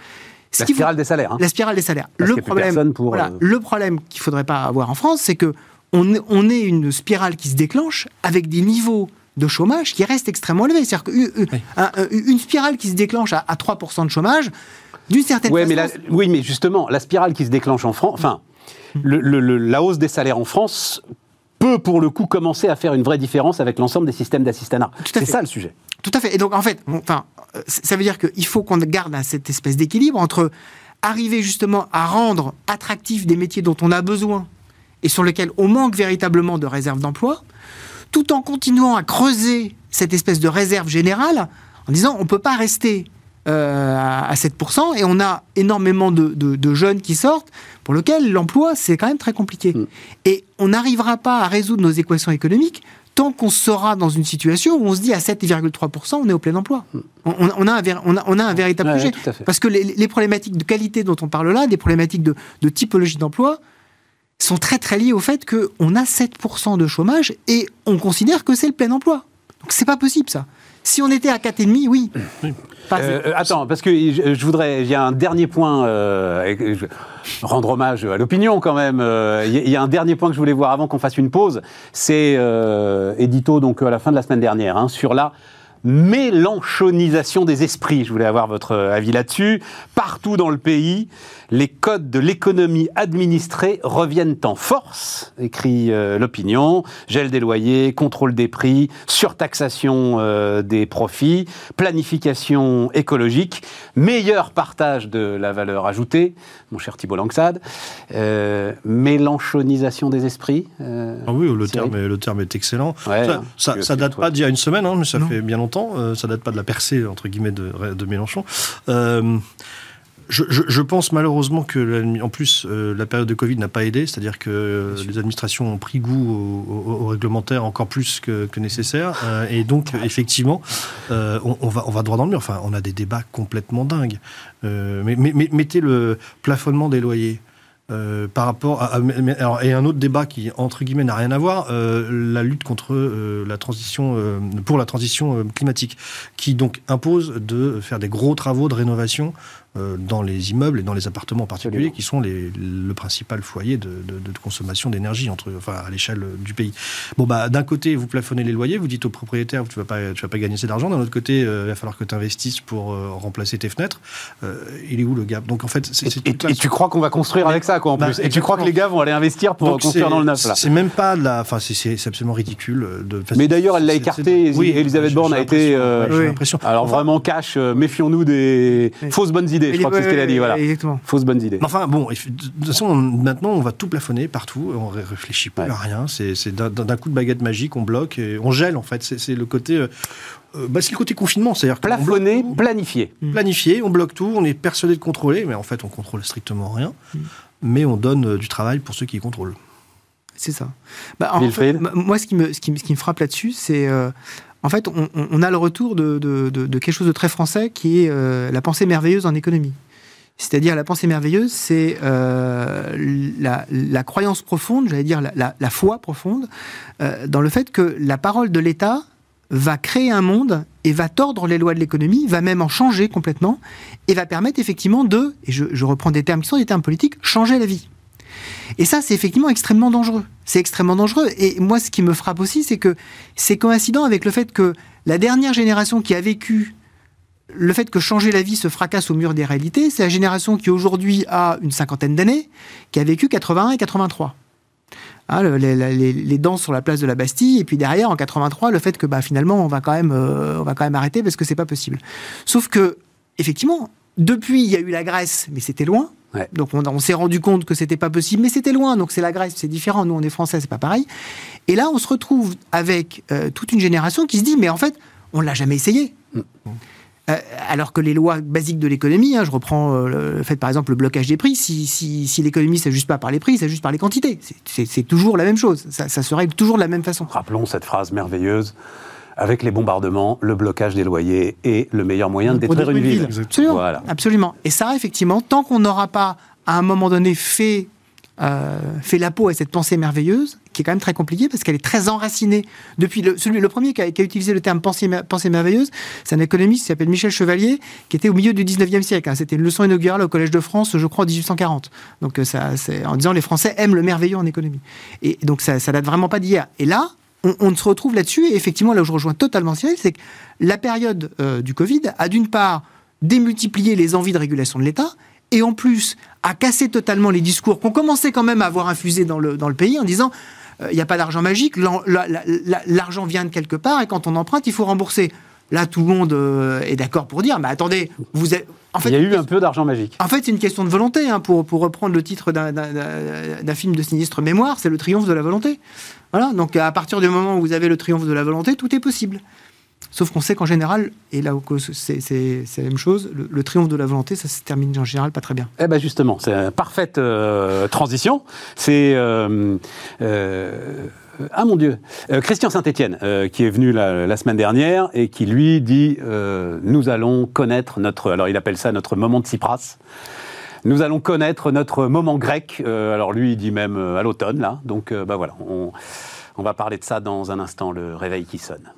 La spirale des salaires. Hein. La spirale des salaires. le, problème, pour, voilà, euh, le problème qu'il ne faudrait pas avoir en France, c'est que on, on est une spirale qui se déclenche avec des niveaux de chômage qui restent extrêmement élevés. C'est-à-dire qu'une spirale qui se déclenche à, 3% de chômage, d'une certaine façon... Mais oui, mais justement, la spirale qui se déclenche en France... Enfin, la hausse des salaires en France peut pour le coup commencer à faire une vraie différence avec l'ensemble des systèmes d'assistanat. C'est ça le sujet. Tout à fait. Et donc en fait, enfin, euh, ça veut dire qu'il faut qu'on garde cette espèce d'équilibre entre arriver justement à rendre attractifs des métiers dont on a besoin et sur lesquels on manque véritablement de réserves d'emploi, tout en continuant à creuser cette espèce de réserve générale en disant on ne peut pas rester euh, à 7%, et on a énormément de, jeunes qui sortent, pour lesquels l'emploi, c'est quand même très compliqué. Mm. Et on n'arrivera pas à résoudre nos équations économiques tant qu'on sera dans une situation où on se dit à 7,3%, on est au plein emploi. Mm. On, a, un, on, a, un, véritable sujet. Parce que les, problématiques de qualité dont on parle là, des problématiques de, de typologie d'emploi, sont très très liées au fait qu'on a 7% de chômage et on considère que c'est le plein emploi. Donc c'est pas possible ça. Si on était à 4,5, oui. oui. Euh, attends, parce que je, voudrais, il y a un dernier point, euh, rendre hommage à l'opinion quand même. Euh, il y, a un dernier point que je voulais voir avant qu'on fasse une pause. C'est édito donc à la fin de la semaine dernière hein, sur la mélanchonisation des esprits. Je voulais avoir votre avis là-dessus. Partout dans le pays, les codes de l'économie administrée reviennent en force, écrit euh, l'opinion. Gel des loyers, contrôle des prix, surtaxation euh, des profits, planification écologique, meilleur partage de la valeur ajoutée, mon cher Thibault Langsade, euh, mélanchonisation des esprits. ah oui, le terme, est, le terme est excellent. ça, ça, date pas d'il y a une semaine, hein, mais ça fait bien longtemps. Ça date pas de la percée, entre guillemets, de, de Mélenchon. Je, pense malheureusement que, en plus, euh, la période de Covid n'a pas aidé, c'est-à-dire que euh, les administrations ont pris goût au, réglementaire encore plus que, nécessaire, euh, et donc effectivement, on, va, on va droit dans le mur. Enfin, on a des débats complètement dingues. mais, mettez le plafonnement des loyers. Par rapport à, et un autre débat qui entre guillemets n'a rien à voir la lutte contre la transition pour la transition climatique qui donc impose de faire des gros travaux de rénovation euh, dans les immeubles et dans les appartements particuliers, qui sont les, le principal foyer de, consommation d'énergie entre, enfin, à l'échelle du pays. Bon, bah, d'un côté, vous plafonnez les loyers, vous dites au propriétaire, tu vas pas, tu vas pas gagner assez d'argent. D'un autre côté, euh, il va falloir que tu investisses pour euh, remplacer tes fenêtres. il est où le gap? Donc, en fait, c'est. Et, et, tu crois qu'on va construire avec ça, quoi, en bah, plus? Et tu crois que les gars vont aller investir pour construire dans le neuf, là? C'est même pas de la. Enfin, c'est absolument ridicule. De, Mais d'ailleurs, elle l'a écarté. Oui, Elisabeth Borne a été. Alors, vraiment, cash, méfions-nous des fausses bonnes idées. Je crois que c'est ce qu'elle a dit. Voilà. Fausse bonne idée. Enfin, bon, de toute façon, maintenant, on va tout plafonner partout. On réfléchit plus à rien. C'est d'un coup de baguette magique, on bloque, et on gèle, en fait. C'est le côté. Euh, euh, bah, c'est le côté confinement, c'est-à-dire plafonner, planifier, mmh. planifier, on bloque tout, on est persuadé de contrôler, mais en fait on contrôle strictement rien, mmh. mais on donne euh, du travail pour ceux qui contrôlent. C'est ça. Bah, en fait, moi, ce qui me, ce qui, me frappe là-dessus, c'est en fait, on, a le retour de, quelque chose de très français qui est la pensée merveilleuse en économie. C'est-à-dire la pensée merveilleuse, c'est euh, la, croyance profonde, j'allais dire la, foi profonde, euh, dans le fait que la parole de l'État va créer un monde et va tordre les lois de l'économie, va même en changer complètement, et va permettre effectivement de, et je, reprends des termes qui sont des termes politiques, changer la vie. Et ça, c'est effectivement extrêmement dangereux. C'est extrêmement dangereux. Et moi, ce qui me frappe aussi, c'est que c'est coïncident avec le fait que la dernière génération qui a vécu le fait que changer la vie se fracasse au mur des réalités, c'est la génération qui aujourd'hui a une cinquantaine d'années, qui a vécu 81 et 83. Hein, les, danses sur la place de la Bastille, et puis derrière, en 83, le fait que bah, finalement, on va, quand même, euh, on va quand même arrêter parce que c'est pas possible. Sauf que, effectivement, depuis, il y a eu la Grèce, mais c'était loin. Donc on, s'est rendu compte que c'était pas possible, mais c'était loin. Donc c'est la Grèce, c'est différent. Nous, on est français, c'est pas pareil. Et là, on se retrouve avec euh, toute une génération qui se dit, mais en fait, on l'a jamais essayé. Mm. Euh, alors que les lois basiques de l'économie, hein, je reprends euh, le fait par exemple le blocage des prix, si, si, si l'économie s'ajuste pas par les prix, ça s'ajuste par les quantités. C'est toujours la même chose, ça, ça se règle toujours de la même façon. Rappelons cette phrase merveilleuse. Avec les bombardements, le blocage des loyers et le meilleur moyen de détruire une, ville. Absolument. Absolument. Et ça, effectivement, tant qu'on n'aura pas, à un moment donné, fait euh, fait la peau à cette pensée merveilleuse, qui est quand même très compliquée parce qu'elle est très enracinée. Depuis le, celui, le premier qui a, utilisé le terme pensée, pensée merveilleuse, c'est un économiste qui s'appelle Michel Chevalier, qui était au milieu du 19e siècle. Hein. C'était une leçon inaugurale au Collège de France, je crois, en 1840. Donc, euh, ça, c'est en disant les Français aiment le merveilleux en économie. Et donc, ça, ça date vraiment pas d'hier. Et là, on, se retrouve là-dessus. Et effectivement, là où je rejoins totalement Cyril, c'est que la période euh, du Covid a d'une part démultiplié les envies de régulation de l'État et en plus a cassé totalement les discours qu'on commençait quand même à avoir infusés dans le, pays en disant euh, il n'y a pas d'argent magique, l'argent vient de quelque part et quand on emprunte, il faut rembourser. Là, tout le monde euh, est d'accord pour dire, mais attendez, vous êtes... En fait, il y a eu un peu d'argent magique. En fait, c'est une question de volonté. Hein, pour, pour, reprendre le titre d'un film de sinistre mémoire, c'est le triomphe de la volonté. Voilà. Donc, à partir du moment où vous avez le triomphe de la volonté, tout est possible. Sauf qu'on sait qu'en général, et là où c'est la même chose, le, triomphe de la volonté, ça se termine en général pas très bien. Eh bien justement, c'est une parfaite euh, transition. C'est... Euh, euh, ah mon Dieu, Christian Saint-Étienne, qui est venu la, semaine dernière et qui lui dit Nous allons connaître notre. Alors il appelle ça notre moment de Tsipras. Nous allons connaître notre moment grec. alors lui, il dit même à l'automne, là. Donc bah voilà, on, on va parler de ça dans un instant, le réveil qui sonne.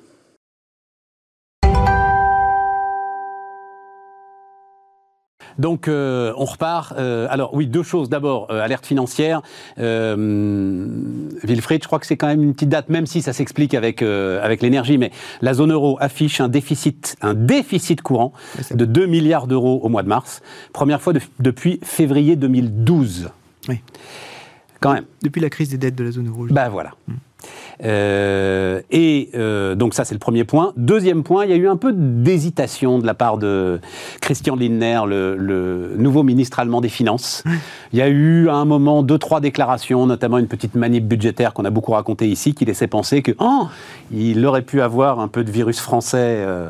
Donc euh, on repart. Euh, alors oui, deux choses. D'abord, euh, alerte financière. Wilfried, je crois que c'est quand même une petite date, même si ça s'explique avec, avec l'énergie, mais la zone euro affiche un déficit, un déficit courant de 2 milliards d'euros au mois de mars. Première fois depuis février 2012. Oui. Quand même. Depuis la crise des dettes de la zone euro. Ben voilà. Mm. Euh, et euh, donc ça, c'est le premier point. Deuxième point, il y a eu un peu d'hésitation de la part de Christian Lindner, le, nouveau ministre allemand des Finances. Il y a eu à un moment deux, trois déclarations, notamment une petite manip budgétaire qu'on a beaucoup raconté ici, qui laissait penser que oh, il aurait pu avoir un peu de virus français. Euh,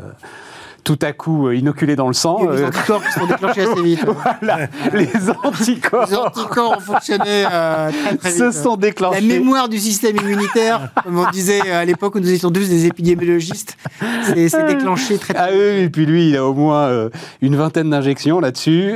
tout à coup euh, inoculé dans le sang. les euh, anticorps qui sont déclenchés assez vite. voilà, les anticorps. Les anticorps ont fonctionné euh, très, très vite. Se sont déclenchés. La mémoire du système immunitaire, comme on disait à l'époque où nous étions tous des épidémiologistes, c'est déclenché très, très ah, vite. oui, et puis lui, il a au moins une vingtaine d'injections là-dessus.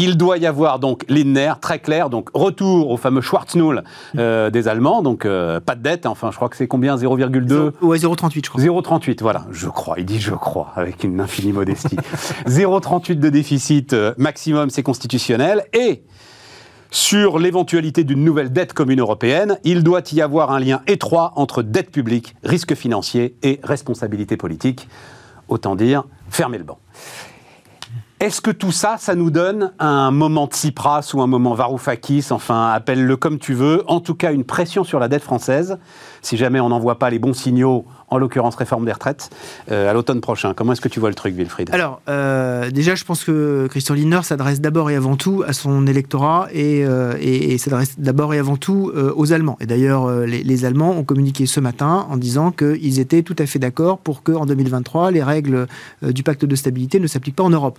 Il doit y avoir donc Lindner, très clair, donc retour au fameux Schwarznull euh, des Allemands, donc euh, pas de dette, enfin je crois que c'est combien? 0,2 Ouais, 0,38 je crois. 0,38, voilà, je crois, il dit je crois, avec une infinie modestie. 0,38 de déficit euh, maximum, c'est constitutionnel, et sur l'éventualité d'une nouvelle dette commune européenne, il doit y avoir un lien étroit entre dette publique, risque financier et responsabilité politique. Autant dire, fermez le banc. Est-ce que tout ça, ça nous donne un moment Tsipras ou un moment Varoufakis, enfin, appelle-le comme tu veux, en tout cas une pression sur la dette française, si jamais on n'envoie pas les bons signaux, en l'occurrence réforme des retraites, euh, à l'automne prochain. Comment est-ce que tu vois le truc, Wilfried? Alors, euh, déjà, je pense que Christian Lindner s'adresse d'abord et avant tout à son électorat et, euh, s'adresse d'abord et avant tout aux Allemands. Et d'ailleurs, les, les, Allemands ont communiqué ce matin en disant qu'ils étaient tout à fait d'accord pour qu'en 2023, les règles du pacte de stabilité ne s'appliquent pas en Europe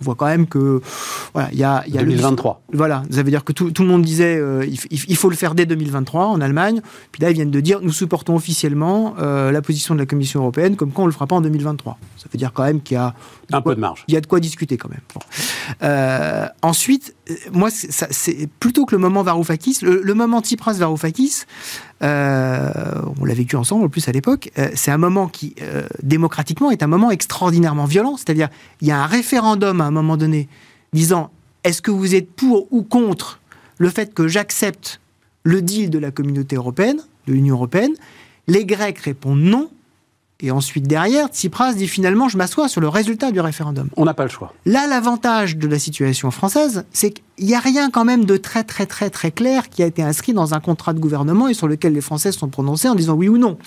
on voit quand même que voilà, il y a, y a 2023. voilà, ça veut dire que tout, tout le monde disait euh, il, faut le faire dès 2023 en Allemagne. Puis là, ils viennent de dire nous supportons officiellement euh, la position de la Commission européenne, comme quand on le fera pas en 2023. Ça veut dire quand même qu'il y a un peu de marge. Il y a de quoi discuter quand même. Euh, ensuite, moi, c'est plutôt que le moment Varoufakis, le, moment Tsipras Varoufakis. on l'a vécu ensemble en plus à l'époque. c'est un moment qui, démocratiquement, est un moment extraordinairement violent. C'est-à-dire, il y a un référendum à un moment donné, disant est-ce que vous êtes pour ou contre le fait que j'accepte le deal de la communauté européenne, de l'Union européenne Les Grecs répondent non. Et ensuite, derrière, Tsipras dit finalement, je m'assois sur le résultat du référendum. On n'a pas le choix. Là, l'avantage de la situation française, c'est qu'il n'y a rien quand même de très, très, très, très clair qui a été inscrit dans un contrat de gouvernement et sur lequel les Français sont prononcés en disant oui ou non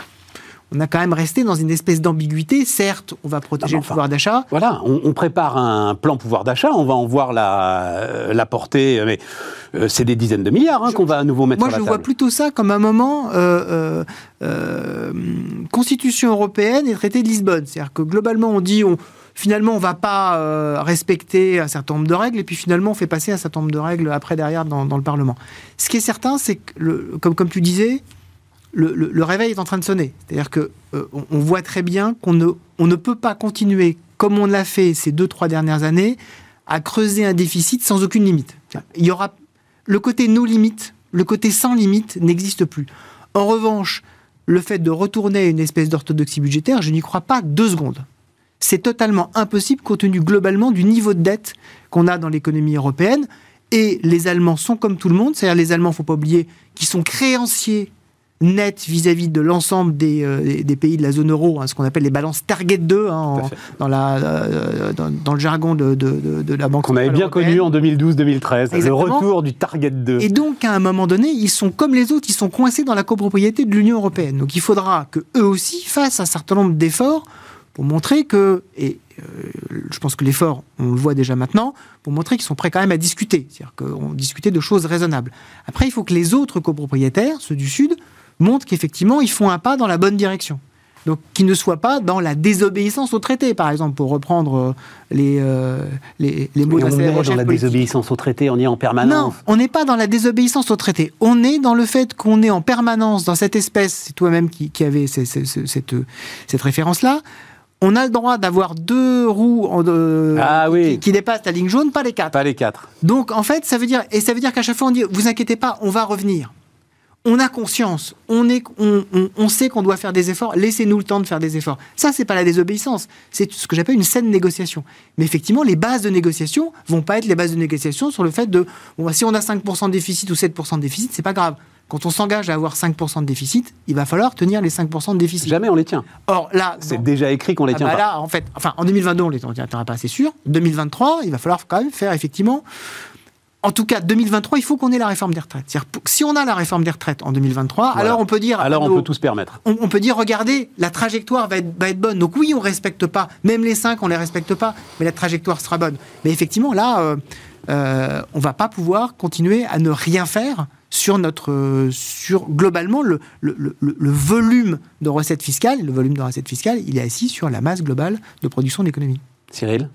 on a quand même resté dans une espèce d'ambiguïté. Certes, on va protéger le pouvoir d'achat. Voilà, on, prépare un plan pouvoir d'achat, on va en voir la, euh, la portée, mais euh, c'est des dizaines de milliards hein, qu'on va à nouveau mettre sur la table. Moi, je vois plutôt ça comme un moment euh, Constitution européenne et traité de Lisbonne. C'est-à-dire que globalement, on dit... On, finalement, on ne va pas respecter un certain nombre de règles, et puis finalement, on fait passer un certain nombre de règles après, derrière, dans, le Parlement. Ce qui est certain, c'est que, comme, comme tu disais, le, réveil est en train de sonner. C'est-à-dire que euh, on, voit très bien qu'on ne, peut pas continuer comme on l'a fait ces deux, trois dernières années à creuser un déficit sans aucune limite. Il y aura le côté no limite, le côté sans limite n'existe plus. En revanche, le fait de retourner à une espèce d'orthodoxie budgétaire, je n'y crois pas deux secondes. C'est totalement impossible compte tenu globalement du niveau de dette qu'on a dans l'économie européenne. Et les Allemands sont comme tout le monde, c'est-à-dire les Allemands, il ne faut pas oublier, qui sont créanciers net vis-à-vis de l'ensemble des, euh, des, pays de la zone euro, hein, ce qu'on appelle les balances Target 2 hein, dans, la, euh, dans, le jargon de, de, de la Banque Qu'on avait bien connu en 2012-2013, le retour du Target 2. Et donc, à un moment donné, ils sont comme les autres, ils sont coincés dans la copropriété de l'Union européenne. Donc, il faudra que eux aussi fassent un certain nombre d'efforts pour montrer que, et euh, je pense que l'effort, on le voit déjà maintenant, pour montrer qu'ils sont prêts quand même à discuter, c'est-à-dire qu'on discutait de choses raisonnables. Après, il faut que les autres copropriétaires, ceux du Sud, montrent qu'effectivement, ils font un pas dans la bonne direction. Donc, qu'ils ne soient pas dans la désobéissance au traité, par exemple, pour reprendre euh, les, euh, les, les, mots on est dans la désobéissance au traité, on y est en permanence. Non, on n'est pas dans la désobéissance au traité. On est dans le fait qu'on est en permanence dans cette espèce, c'est toi-même qui, qui avait cette, cette référence-là, on a le droit d'avoir deux roues ah qui, dépassent la ligne jaune, pas les quatre. Pas les quatre. Donc en fait, ça veut dire et ça veut dire qu'à chaque fois on dit vous inquiétez pas, on va revenir on a conscience, on, est, on, sait qu'on doit faire des efforts, laissez-nous le temps de faire des efforts. Ça, c'est pas la désobéissance, c'est ce que j'appelle une saine négociation. Mais effectivement, les bases de négociation vont pas être les bases de négociation sur le fait de, bon, bah, si on a 5% de déficit ou 7% de déficit, c'est pas grave. Quand on s'engage à avoir 5% de déficit, il va falloir tenir les 5% de déficit. Jamais on les tient. Or là, c'est déjà écrit qu'on les ah tient bah pas. Là, en fait, enfin, en 2022, on les tiendra pas, c'est sûr. 2023, il va falloir quand même faire effectivement en tout cas, 2023, il faut qu'on ait la réforme des retraites. Si on a la réforme des retraites en 2023, alors on peut dire. Alors on peut tout se permettre. On, peut dire, regardez, la trajectoire va être, va être, bonne. Donc oui, on respecte pas. Même les 5, on les respecte pas, mais la trajectoire sera bonne. Mais effectivement, là, euh, euh, on va pas pouvoir continuer à ne rien faire sur notre, sur globalement le, le, le, le, volume de recettes fiscales. Le volume de recettes fiscales, il est assis sur la masse globale de production d'économie. Cyril?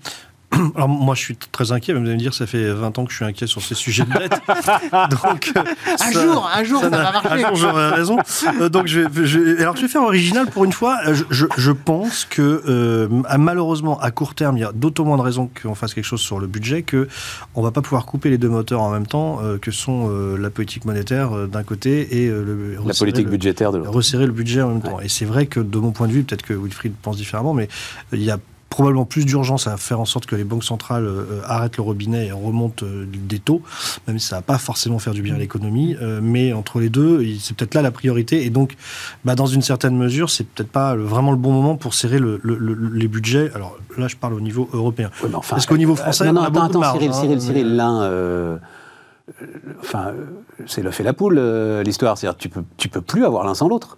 alors moi je suis très inquiet, vous allez me dire ça fait 20 ans que je suis inquiet sur ces sujets de dette. donc un jour, un jour ça, va marcher. Un jour j'aurai raison. Euh, donc je, je, alors je vais faire original pour une fois. Je, je pense que euh, malheureusement à court terme il y a d'autant moins de raisons qu'on fasse quelque chose sur le budget que on va pas pouvoir couper les deux moteurs en même temps euh, que sont la politique monétaire d'un côté et le la politique budgétaire de l'autre. Resserrer le budget en même temps. Et c'est vrai que de mon point de vue, peut-être que Wilfried pense différemment, mais il y a probablement plus d'urgence à faire en sorte que les banques centrales euh, arrêtent le robinet et remontent euh, des taux, même si ça va pas forcément faire du bien à l'économie. Euh, mais entre les deux, c'est peut-être là la priorité. Et donc, bah, dans une certaine mesure, c'est peut-être pas vraiment le bon moment pour serrer les budgets. Alors là, je parle au niveau européen. Parce qu'au niveau français, non, non, attends, attends, Cyril, Cyril, hein, Cyril, l'un enfin, c'est le fait la poule, l'histoire. C'est-à-dire, tu peux, tu peux plus avoir l'un sans l'autre.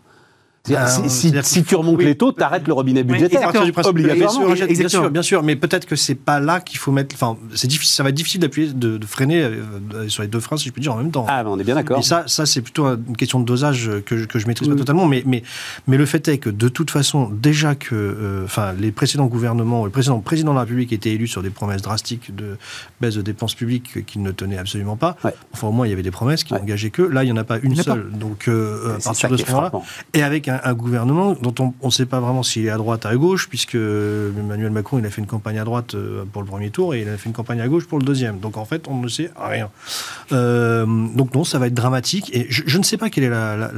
Euh, si, tu remontes les taux, tu arrêtes le robinet budgétaire. obligatoirement. Bien sûr, bien sûr, mais peut-être que c'est pas là qu'il faut mettre. Enfin, c'est difficile, ça va être difficile d'appuyer, de, freiner euh, sur les deux freins, si je puis dire, en même temps. Ah, on est bien d'accord. Et ça, ça c'est plutôt une question de dosage que, que je maîtrise pas totalement. Mais, mais, mais le fait est que de toute façon, déjà que, euh, enfin, les précédents gouvernements, le précédent président de la République était élu sur des promesses drastiques de baisse de dépenses publiques qu'il ne tenait absolument pas. Enfin, au moins, il y avait des promesses qui n'engageaient que. Là, il n'y en a pas une seule. Donc, à partir de ce moment-là, et avec un, gouvernement dont on ne sait pas vraiment s'il est à droite, à gauche, puisque Emmanuel Macron, il a fait une campagne à droite euh, pour le premier tour et il a fait une campagne à gauche pour le deuxième. Donc en fait, on ne sait rien. Euh, donc non, ça va être dramatique. Et je, ne sais pas quelle la,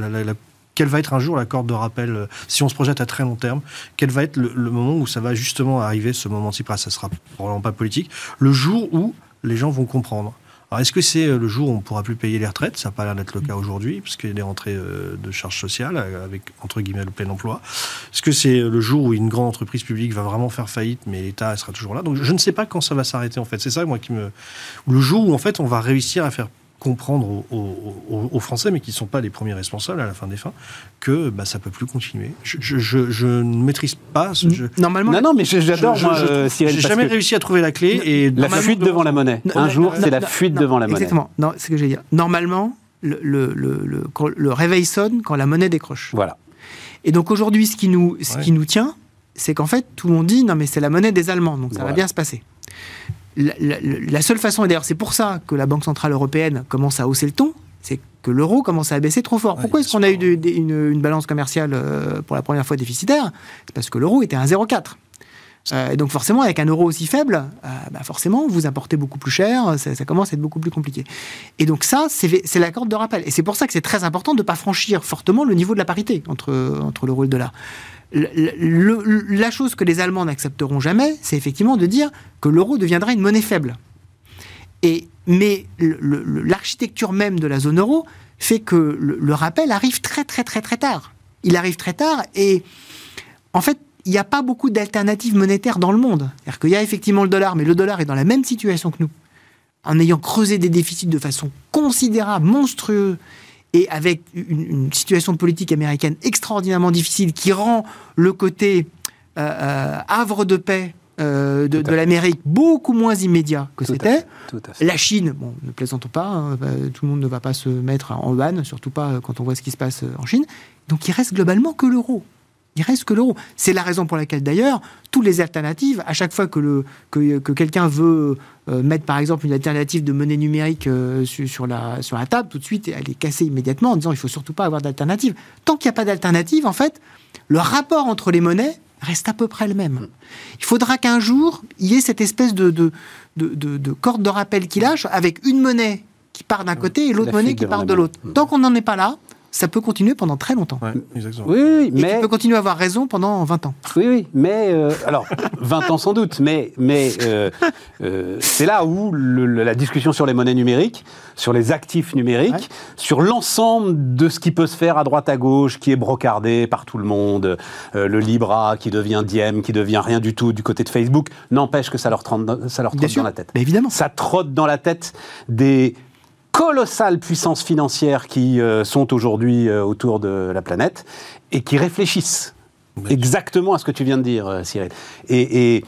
va être un jour l'accord de rappel, euh, si on se projette à très long terme, quel va être le, moment où ça va justement arriver, ce moment-ci, ça sera probablement pas politique, le jour où les gens vont comprendre est-ce que c'est euh, le jour où on ne pourra plus payer les retraites? Ça n'a pas l'air d'être le cas aujourd'hui, puisqu'il y a des rentrées euh, de charges sociales euh, avec, entre guillemets, le plein emploi. Est-ce que c'est le jour où une grande entreprise publique va vraiment faire faillite, mais l'État sera toujours là? Donc, je ne sais pas quand ça va s'arrêter, en fait. C'est ça, moi, qui me. Le jour où, en fait, on va réussir à faire comprendre aux, Français, mais qui ne sont pas les premiers responsables à la fin des fins, que bah, ça ne peut plus continuer. Je, ne maîtrise pas. Ce, Normalement, non, non, mais j'adore moi, J'ai jamais réussi à trouver la clé. Et la fuite devant la monnaie. Un jour, c'est la fuite devant la monnaie. Exactement. Non, c'est ce que j'ai dire. Normalement, le, le, le, le, réveil sonne quand la monnaie décroche. Voilà. Et donc aujourd'hui, ce qui nous, ce qui nous tient, c'est qu'en fait, tout le monde dit non, mais c'est la monnaie des Allemands, donc ça va bien se passer la, seule façon, et d'ailleurs c'est pour ça que la Banque Centrale Européenne commence à hausser le ton, c'est que l'euro commençait à baisser trop fort. Pourquoi est-ce qu'on a eu une, balance commerciale euh, pour la première fois déficitaire? C'est parce que l'euro était à 0,4. Euh, et donc forcément, avec un euro aussi faible, euh, bah forcément, vous importez beaucoup plus cher, ça, commence à être beaucoup plus compliqué. Et donc ça, c'est la corde de rappel. Et c'est pour ça que c'est très important de ne pas franchir fortement le niveau de la parité entre, entre l'euro et le dollar. La chose que les Allemands n'accepteront jamais, c'est effectivement de dire que l'euro deviendra une monnaie faible. Et, mais l'architecture même de la zone euro fait que le, rappel arrive très très très très tard. Il arrive très tard et en fait, il n'y a pas beaucoup d'alternatives monétaires dans le monde. C'est-à-dire qu'il y a effectivement le dollar, mais le dollar est dans la même situation que nous. En ayant creusé des déficits de façon considérable, monstrueuse, et avec une, situation politique américaine extraordinairement difficile qui rend le côté euh, euh, havre de paix euh, de, l'Amérique beaucoup moins immédiat que c'était. La Chine, bon, ne plaisantons pas, hein, tout le monde ne va pas se mettre en ban, surtout pas quand on voit ce qui se passe en Chine. Donc il reste globalement que l'euro. Il reste que l'euro. C'est la raison pour laquelle d'ailleurs, toutes les alternatives, à chaque fois que, le, que, quelqu'un veut mettre par exemple une alternative de monnaie numérique sur, la, sur la table, tout de suite elle est cassée immédiatement en disant il faut surtout pas avoir d'alternative. Tant qu'il n'y a pas d'alternative, en fait, le rapport entre les monnaies reste à peu près le même. Il faudra qu'un jour, il y ait cette espèce de, de, de, corde de rappel qui lâche avec une monnaie qui part d'un côté et l'autre monnaie qui part de l'autre. Tant qu'on n'en est pas là, ça peut continuer pendant très longtemps. exactement. Oui, oui, mais... Et tu peux continuer à avoir raison pendant 20 ans. Oui, oui, mais... Euh, alors, 20 ans sans doute, mais, mais euh, euh, c'est là où la discussion sur les monnaies numériques, sur les actifs numériques, sur l'ensemble de ce qui peut se faire à droite à gauche, qui est brocardé par tout le monde, le Libra qui devient Diem, qui devient rien du tout du côté de Facebook, n'empêche que ça leur trotte, ça leur trotte dans la tête. Mais évidemment. Ça trotte dans la tête des colossales puissances financières qui euh, sont aujourd'hui euh, autour de la planète et qui réfléchissent exactement à ce que tu viens de dire, euh, Cyril. Et,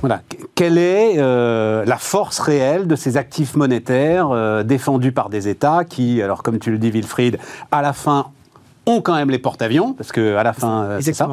voilà, quelle est la force réelle de ces actifs monétaires défendus par des États qui, alors comme tu le dis, Wilfried, à la fin ont quand même les porte-avions, parce que à la fin, c'est ça.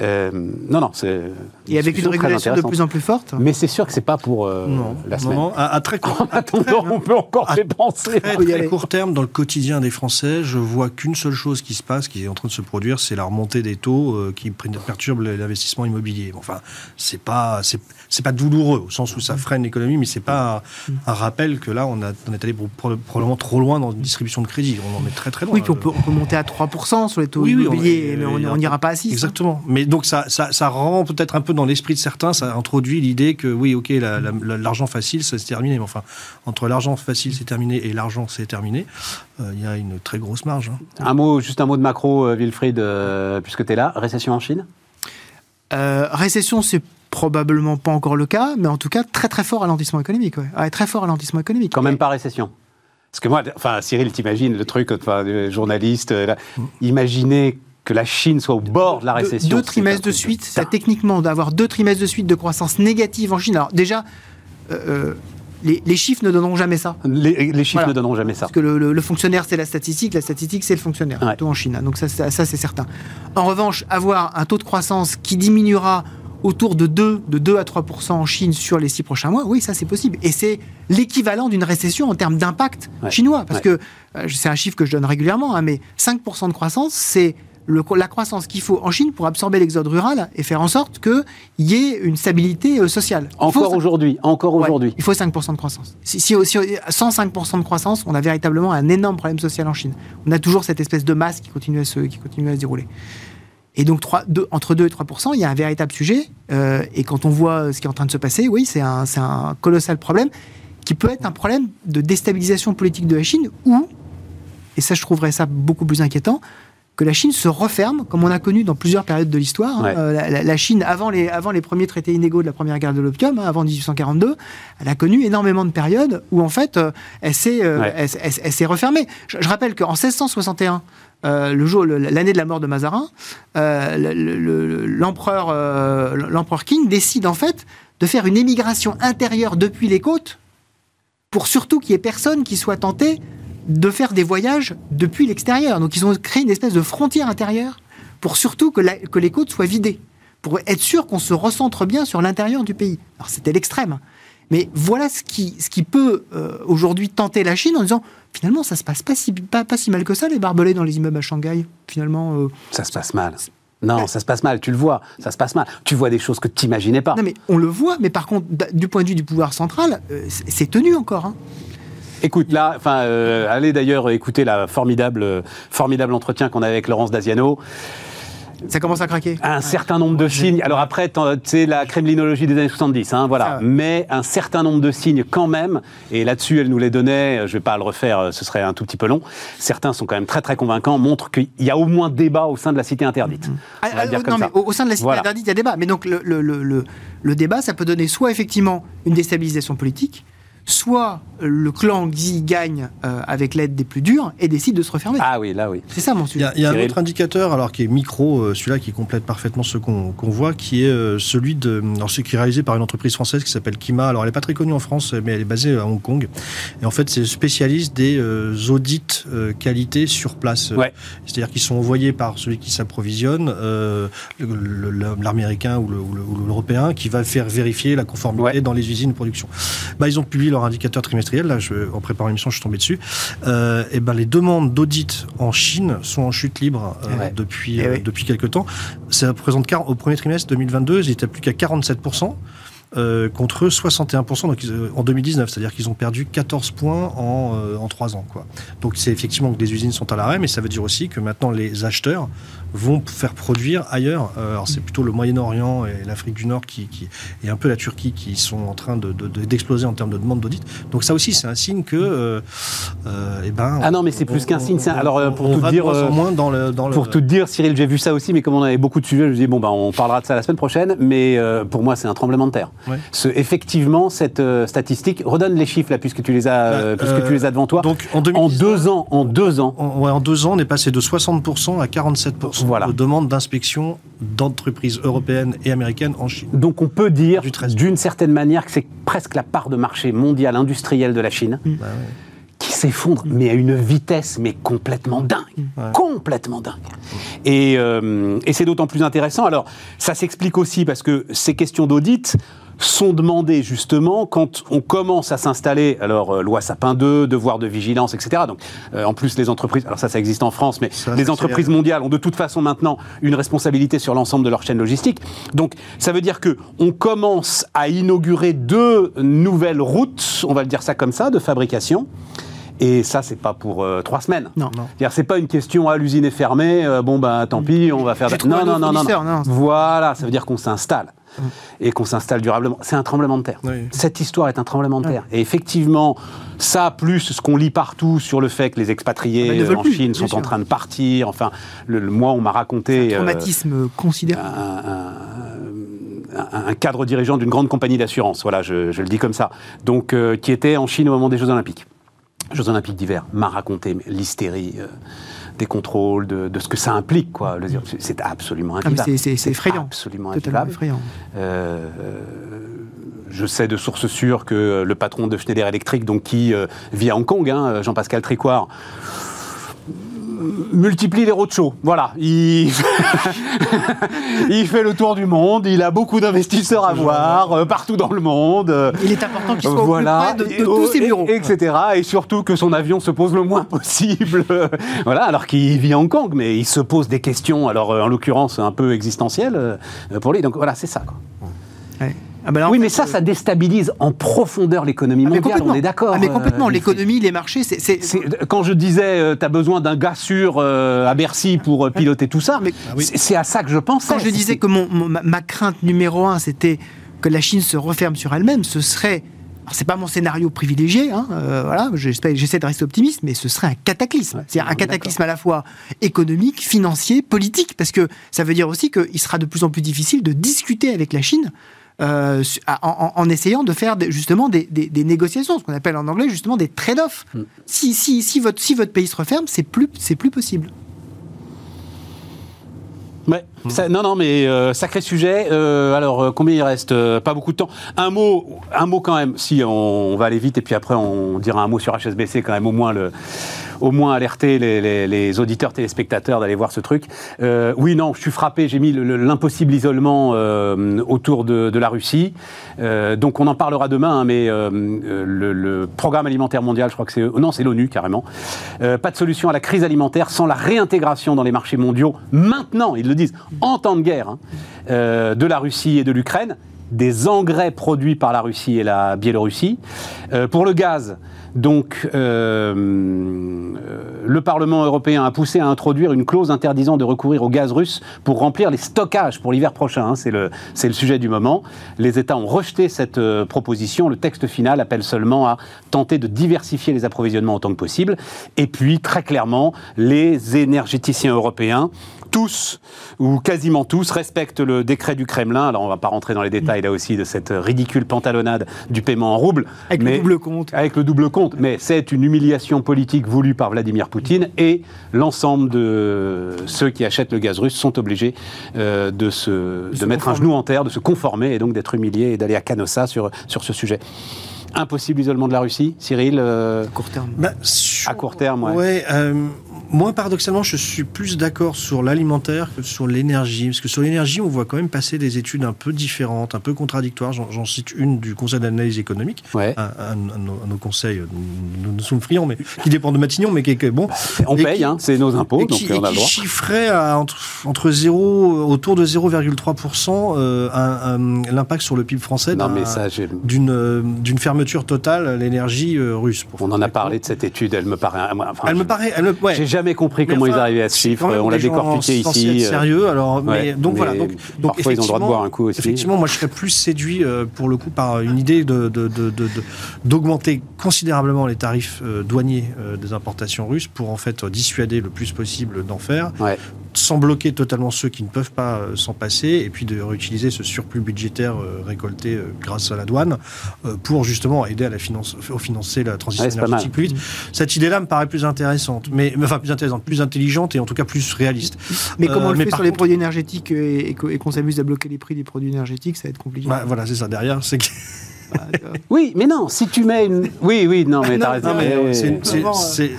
Euh, non, non, c'est. Et avec une régulation de plus en plus forte Mais c'est sûr que c'est pas pour euh, la semaine. Non, à, très court on peut encore y penser. À très, court terme, dans le quotidien des Français, je vois qu'une seule chose qui se passe, qui est en train de se produire, c'est la remontée des taux euh, qui perturbe l'investissement immobilier. Enfin, c'est pas, c'est pas douloureux au sens où ça freine l'économie, mais c'est pas un, rappel que là, on, a, on est allé probablement trop loin dans la distribution de crédit. On en est très très loin. Oui, puis on peut, monter à 3% sur les taux immobiliers, mais on n'ira pas à 6. Exactement. Mais donc ça, ça, rend peut-être un peu dans l'esprit de certains, ça introduit l'idée que oui, ok, l'argent facile, ça c'est terminé. Mais enfin, entre l'argent facile, c'est terminé, et l'argent, c'est terminé, euh, il y a une très grosse marge. Hein. Un mot, juste un mot de macro, euh, Wilfried, euh, puisque tu es là. Récession en Chine? Récession, c'est probablement pas encore le cas, mais en tout cas, très très fort ralentissement économique. Ouais. très fort ralentissement économique. Quand même pas récession parce que moi, enfin, Cyril, t'imagines le truc, enfin, journaliste, imaginez que la Chine soit au bord de la récession. Deux, trimestres de suite, ça, techniquement, d'avoir deux trimestres de suite de croissance négative en Chine. Alors déjà, euh, euh, les, chiffres ne donneront jamais ça. Les, chiffres ne donneront jamais ça. Parce que le, fonctionnaire, c'est la statistique, la statistique, c'est le fonctionnaire, ouais. en Chine. Donc ça, ça, c'est certain. En revanche, avoir un taux de croissance qui diminuera autour de 2, de 2 à 3% en Chine sur les six prochains mois, oui, ça c'est possible. Et c'est l'équivalent d'une récession en termes d'impact chinois. Parce que euh, c'est un chiffre que je donne régulièrement, hein, mais 5% de croissance, c'est la croissance qu'il faut en Chine pour absorber l'exode rural et faire en sorte qu'il y ait une stabilité euh, sociale. Encore aujourd'hui, encore aujourd'hui. il faut 5% de croissance. Si, si, si, sans 5% de croissance, on a véritablement un énorme problème social en Chine. On a toujours cette espèce de masse qui continue à se, qui continue à se dérouler. Et donc, 3, entre 2 et 3 il y a un véritable sujet. Euh, et quand on voit ce qui est en train de se passer, oui, c'est un, un colossal problème qui peut être un problème de déstabilisation politique de la Chine ou, et ça je trouverais ça beaucoup plus inquiétant, que la Chine se referme, comme on a connu dans plusieurs périodes de l'histoire. Hein. Euh, la, Chine, avant les, avant les premiers traités inégaux de la première guerre de l'opium, hein, avant 1842, elle a connu énormément de périodes où, en fait, euh, elle s'est euh, refermée. Je, rappelle qu'en 1661, le jour, l'année de la mort de Mazarin, l'empereur l'empereur King décide, en fait, de faire une émigration intérieure depuis les côtes pour surtout qu'il n'y ait personne qui soit tenté de faire des voyages depuis l'extérieur. Donc ils ont créé une espèce de frontière intérieure pour surtout que, que les côtes soient vidées, pour être sûr qu'on se recentre bien sur l'intérieur du pays. Alors c'était l'extrême. Mais voilà ce qui, ce qui peut euh, aujourd'hui tenter la Chine en disant finalement, ça se passe pas si, pas, pas si mal que ça, les barbelés dans les immeubles à Shanghai. Finalement. Euh. ça se passe mal. Non, ça se passe mal, tu le vois, ça se passe mal. Tu vois des choses que tu n'imaginais pas. Non, mais on le voit, mais par contre, du point de vue du pouvoir central, euh, c'est tenu encore. Hein. Écoute, là, enfin, allez d'ailleurs écouter la formidable, formidable entretien qu'on a avec Laurence Daziano. Ça commence à craquer. Un certain nombre de signes. Alors après, c'est la kremlinologie des années 70, hein, voilà. Mais un certain nombre de signes quand même, et là-dessus, elle nous les donnait, je ne vais pas le refaire, ce serait un tout petit peu long. Certains sont quand même très très convaincants, montrent qu'il y a au moins débat au sein de la cité interdite. Ah, ah, non, mais au, sein de la cité interdite, il y a débat. Mais donc le, le, le, le débat, ça peut donner soit effectivement une déstabilisation politique, soit le clan Xi gagne euh, avec l'aide des plus durs et décide de se refermer. Ah oui, là oui. C'est ça mon sujet. Il y a, un autre indicateur, alors qui est micro, euh, celui-là qui complète parfaitement ce qu'on voit, qui est euh, celui de. Alors, ce qui est réalisé par une entreprise française qui s'appelle Kima. Alors, elle n'est pas très connue en France, mais elle est basée à Hong Kong. Et en fait, c'est spécialiste des audits qualité sur place. Ouais. C'est-à-dire qu'ils sont envoyés par celui qui s'approvisionne, l'américain ou l'européen, qui va faire vérifier la conformité dans les usines de production. Bah, ils ont publié leur indicateur trimestriel. Là, je, en préparant l'émission, je suis tombé dessus. Euh, et ben, les demandes d'audit en Chine sont en chute libre euh, depuis, eh euh, depuis quelques temps. Ça représente au premier trimestre 2022, ils étaient plus qu'à 47%. Euh, contre 61% donc, en 2019, c'est-à-dire qu'ils ont perdu 14 points en, euh, en 3 ans. Quoi. Donc c'est effectivement que des usines sont à l'arrêt, mais ça veut dire aussi que maintenant les acheteurs vont faire produire ailleurs. Euh, alors c'est plutôt le Moyen-Orient et l'Afrique du Nord qui, qui, et un peu la Turquie qui sont en train d'exploser de, de, en termes de demande d'audit. Donc ça aussi c'est un signe que euh, euh, eh ben, ah non mais c'est plus qu'un signe. alors pour tout dire, moins dans le, dans pour tout dire, Cyril, j'ai vu ça aussi, mais comme on avait beaucoup de sujets, je me dis bon ben on parlera de ça la semaine prochaine. Mais pour moi c'est un tremblement de terre. Ce, effectivement cette statistique redonne les chiffres là puisque tu les as bah, puisque tu les as devant toi. Donc en, deux ans, en deux ans, ouais, en deux ans on est passé de 60% à 47% voilà. de demande d'inspection d'entreprises européennes et américaines en Chine. Donc on peut dire d'une certaine manière que c'est presque la part de marché mondiale industrielle de la Chine. Bah qui s'effondre, mais à une vitesse mais complètement dingue, complètement dingue. Et, euh, et c'est d'autant plus intéressant. Alors, ça s'explique aussi parce que ces questions d'audit, sont demandés justement quand on commence à s'installer, alors euh, loi Sapin 2, devoir de vigilance, etc. Donc euh, en plus les entreprises, alors ça ça existe en France, mais les entreprises mondiales ont de toute façon maintenant une responsabilité sur l'ensemble de leur chaîne logistique. Donc ça veut dire que on commence à inaugurer deux nouvelles routes, on va le dire ça comme ça, de fabrication. Et ça, c'est pas pour euh, trois semaines. Non, non. C'est pas une question, à ah, l'usine est fermée, bon, ben tant pis, on va faire... Non, non, non, non, non. Voilà, ça veut dire qu'on s'installe. Mm. et qu'on s'installe durablement. C'est un tremblement de terre. Cette histoire est un tremblement de terre. Et effectivement, ça, plus ce qu'on lit partout sur le fait que les expatriés ah en Chine sont en train de partir, enfin, le, moi, on m'a raconté... Un traumatisme euh, considérable. Un, cadre dirigeant d'une grande compagnie d'assurance, voilà, je, le dis comme ça, donc euh, qui était en Chine au moment des Jeux Olympiques. Jeux Olympiques d'hiver, m'a raconté l'hystérie. Euh, des contrôles, de, ce que ça implique. Quoi. C'est absolument ah, invivable. c'est effrayant. Absolument Effrayant. Euh, je sais de sources sûres que le patron de Schneider Electric, donc qui euh, vit à Hong Kong, hein, Jean-Pascal Tricoire, multiplie les roadshows. Voilà. Il... il fait le tour du monde. Il a beaucoup d'investisseurs à voir euh, partout dans le monde. Il est important qu'il soit voilà. au plus près de, tous ses bureaux. Etc. Et surtout que son avion se pose le moins possible. voilà. Alors qu'il vit à Hong Kong, mais il se pose des questions, alors euh, en l'occurrence un peu existentielles euh, pour lui. Donc voilà, c'est ça. Quoi. Ouais. Ah bah oui, mais ça, ça déstabilise en profondeur l'économie ah, mondiale, on est d'accord. Ah, mais complètement, euh, l'économie, les marchés, c'est... Quand je disais, euh, tu as besoin d'un gars sûr euh, à Bercy pour piloter tout ça, mais c'est à ça que je pensais. Quand je disais que mon, ma, crainte numéro un, c'était que la Chine se referme sur elle-même, ce serait... C'est pas mon scénario privilégié, hein, voilà, j'essaie de rester optimiste, mais ce serait un cataclysme. c'est un cataclysme à la fois économique, financier, politique, parce que ça veut dire aussi qu'il sera de plus en plus difficile de discuter avec la Chine euh, en, essayant de faire justement des, négociations, ce qu'on appelle en anglais justement des trade-offs. Mm. Si, si, si, votre, si votre pays se referme, c'est plus, plus possible. Ouais. Mm. non, non, mais euh, sacré sujet. Euh, alors, combien il reste Pas beaucoup de temps. Un mot, un mot quand même. Si on, va aller vite, et puis après on dira un mot sur HSBC quand même, au moins le, au moins alerter les, auditeurs téléspectateurs d'aller voir ce truc. oui, non, je suis frappé. J'ai mis l'impossible isolement autour de, la Russie. donc on en parlera demain, hein, mais le, programme alimentaire mondial, je crois que c'est non, c'est l'ONU carrément. pas de solution à la crise alimentaire sans la réintégration dans les marchés mondiaux. Maintenant, ils le disent, en temps de guerre, hein, de la Russie et de l'Ukraine des engrais produits par la Russie et la Biélorussie. Euh, pour le gaz, donc, euh, euh, le Parlement européen a poussé à introduire une clause interdisant de recourir au gaz russe pour remplir les stockages pour l'hiver prochain. Hein. c'est le, le, sujet du moment. Les États ont rejeté cette proposition. Le texte final appelle seulement à tenter de diversifier les approvisionnements autant que possible. Et puis, très clairement, les énergéticiens européens tous, ou quasiment tous, respectent le décret du Kremlin. Alors on ne va pas rentrer dans les détails là aussi de cette ridicule pantalonnade du paiement en rouble. Avec le double compte. Avec le double compte. Mais c'est une humiliation politique voulue par Vladimir Poutine et l'ensemble de ceux qui achètent le gaz russe sont obligés euh, de, se, de, mettre un genou en terre, de se conformer et donc d'être humiliés et d'aller à Canossa sur, sur ce sujet. Impossible isolement de la Russie, Cyril euh, À court terme. Bah, à court terme, ouais. ouais euh, moi, paradoxalement, je suis plus d'accord sur l'alimentaire que sur l'énergie. Parce que sur l'énergie, on voit quand même passer des études un peu différentes, un peu contradictoires. J'en cite une du Conseil d'analyse économique, un, un, nos conseils, nous, nous sommes friands, mais qui dépend de Matignon, mais qui est bon. On paye, hein, c'est nos impôts, donc on a le droit. chiffrait à entre, entre 0, autour de 0,3% euh, l'impact sur le PIB français d'une fermeture totale l'énergie euh, russe. On en a parlé de cette étude, elle me paraît. elle me paraît. Elle me, ouais jamais compris comment ils arrivaient à ce chiffre. On l'a décortiqué ici. Euh, sérieux. Alors, mais, donc voilà. Donc, donc parfois ils ont le droit de boire un coup aussi. Effectivement, moi je serais plus séduit euh, pour le coup par une idée de, d'augmenter considérablement les tarifs douaniers des importations russes pour en fait dissuader le plus possible d'en faire. Ouais sans bloquer totalement ceux qui ne peuvent pas s'en passer, et puis de réutiliser ce surplus budgétaire récolté grâce à la douane pour justement aider à la finance, au financer la transition énergétique plus vite. Cette idée-là me paraît plus intéressante, mais enfin plus intéressante, plus intelligente et en tout cas plus réaliste. Mais comment on le fait sur les produits énergétiques et, qu'on s'amuse à bloquer les prix des produits énergétiques, ça va être compliqué. Bah, voilà, c'est ça. Derrière, c'est que oui, mais non, si tu mets une. Oui, oui, non, mais t'as raison. C'est,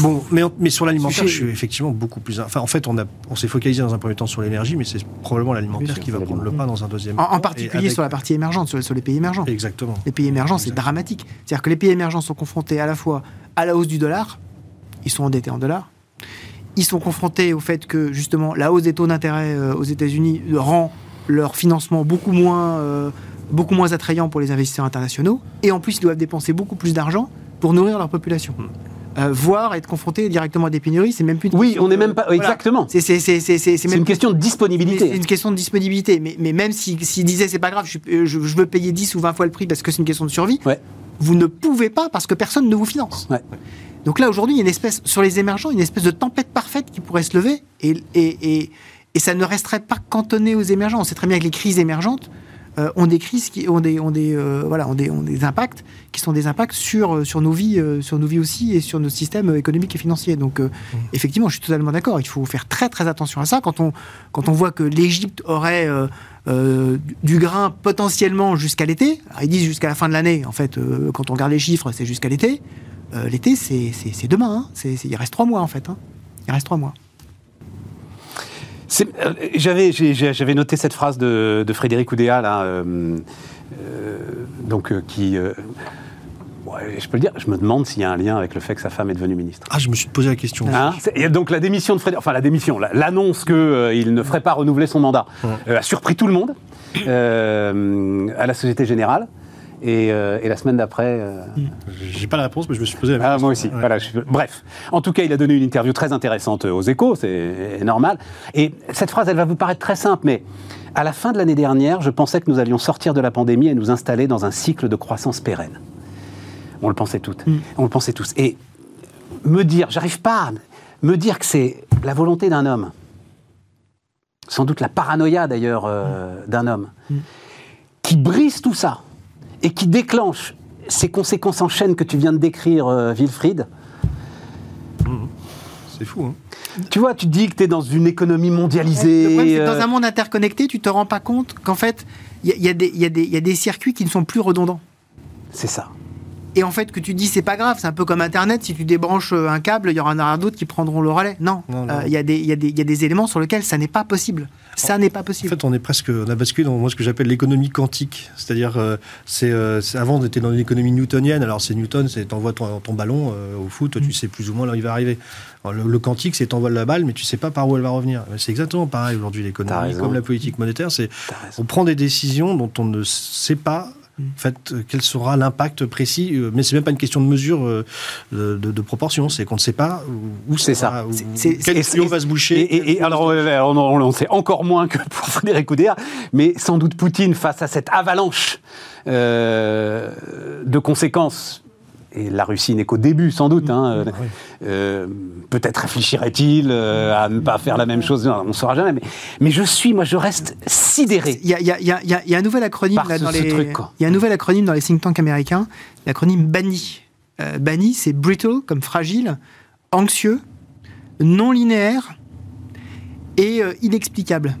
bon, mais, mais sur l'alimentaire, je suis effectivement beaucoup plus. Enfin, en fait, on, a, on s'est focalisé dans un premier temps sur l'énergie, mais c'est probablement l'alimentaire qui va prendre le pas dans un deuxième temps. En particulier sur la partie émergente, sur, les pays émergents. Exactement. Les pays émergents, c'est dramatique. C'est-à-dire que les pays émergents sont confrontés à la fois à la hausse du dollar, ils sont endettés en dollars, ils sont confrontés au fait que justement la hausse des taux d'intérêt euh, aux États-Unis rend leur financement beaucoup moins, euh, beaucoup moins attrayant pour les investisseurs internationaux. Et en plus, ils doivent dépenser beaucoup plus d'argent pour nourrir leur population. Hmm. Euh, voire être confrontés directement à des pénuries, c'est même plus. oui, on n'est même pas exactement. C'est une question de disponibilité. C'est une question de disponibilité. Mais, mais même s'ils si, disaient c'est pas grave, je, je, veux payer 10 ou 20 fois le prix parce que c'est une question de survie, vous ne pouvez pas parce que personne ne vous finance. Donc là, aujourd'hui, il y a une espèce, sur les émergents, une espèce de tempête parfaite qui pourrait se lever et, et, et, ça ne resterait pas cantonné aux émergents. On sait très bien que les crises émergentes euh, ont des crises qui ont des, ont des, euh, voilà, ont des, ont des impacts qui sont des impacts sur, euh, sur, nos vies, sur nos vies aussi et sur nos systèmes économiques et financiers. Donc, mmh. effectivement, je suis totalement d'accord. Il faut faire très, très attention à ça. Quand on, quand on voit que l'Égypte aurait. du grain potentiellement jusqu'à l'été. Ils disent jusqu'à la fin de l'année. En fait, quand on regarde les chiffres, c'est jusqu'à l'été. Euh, l'été, c'est demain. Hein. il reste trois mois, en fait. Hein. Il reste trois mois. Euh, j'avais noté cette phrase de, Frédéric Oudéa, là, euh, donc, qui. je peux le dire, je me demande s'il y a un lien avec le fait que sa femme est devenue ministre. Ah, je me suis posé la question. Hein? Donc la démission de Frédéric, enfin la démission, l'annonce qu'il ne ferait pas renouveler son mandat a surpris tout le monde à la Société Générale. Euh, et, la semaine d'après. Euh... J'ai pas la réponse, mais je me suis posé la question. Ah, moi aussi. Voilà, Bref. En tout cas, il a donné une interview très intéressante aux échos, c'est normal. Et cette phrase, elle va vous paraître très simple, mais à la fin de l'année dernière, je pensais que nous allions sortir de la pandémie et nous installer dans un cycle de croissance pérenne. On le pensait toutes. Mm. On le pensait tous. Et me dire, j'arrive pas à me dire que c'est la volonté d'un homme, sans doute la paranoïa d'ailleurs euh, d'un homme, mm. qui brise tout ça et qui déclenche ces conséquences en chaîne que tu viens de décrire, euh, Wilfried. Mmh. C'est fou, hein tu vois, tu dis que tu es dans une économie mondialisée. dans un monde interconnecté, tu te rends pas compte qu'en fait, il y, a des circuits qui ne sont plus redondants. C'est ça. et en fait que tu dis c'est pas grave, c'est un peu comme Internet, si tu débranches euh, un câble, il y en aura d'autres qui prendront le relais. Non, euh, il y, y, y, a des éléments sur lesquels ça n'est pas possible. Ça n'est pas possible. En fait, on est presque, on a basculé dans moi, ce que j'appelle l'économie quantique. C'est-à-dire, euh, c'est avant, on était dans une économie newtonienne. Alors, c'est Newton, c'est t'envoies ton, ton, ballon au foot, tu mm. sais plus ou moins là où il va arriver. le, quantique, c'est t'envoies la balle, mais tu sais pas par où elle va revenir. C'est exactement pareil aujourd'hui, l'économie, comme la politique monétaire. C'est, on prend des décisions dont on ne sait pas en fait, euh, quel sera l'impact précis euh, Mais c'est même pas une question de mesure euh, de, proportion, c'est qu'on ne sait pas où c'est ça. quel tuyau va se boucher. Et, alors, on, sait encore moins que pour Frédéric Oudéa, mais sans doute Poutine face à cette avalanche de conséquences et la Russie n'est qu'au début, sans doute. Hein. Euh, peut-être réfléchirait-il euh, à ne pas faire la même chose. on ne saura jamais. Mais, mais, je suis, moi, je reste sidéré. Il y a, y, a, y, y a, un nouvel acronyme dans les. Il y a un nouvel acronyme dans les think tanks américains. L'acronyme BANI. Euh, BANI, c'est brittle, comme fragile, anxieux, non linéaire et inexplicable.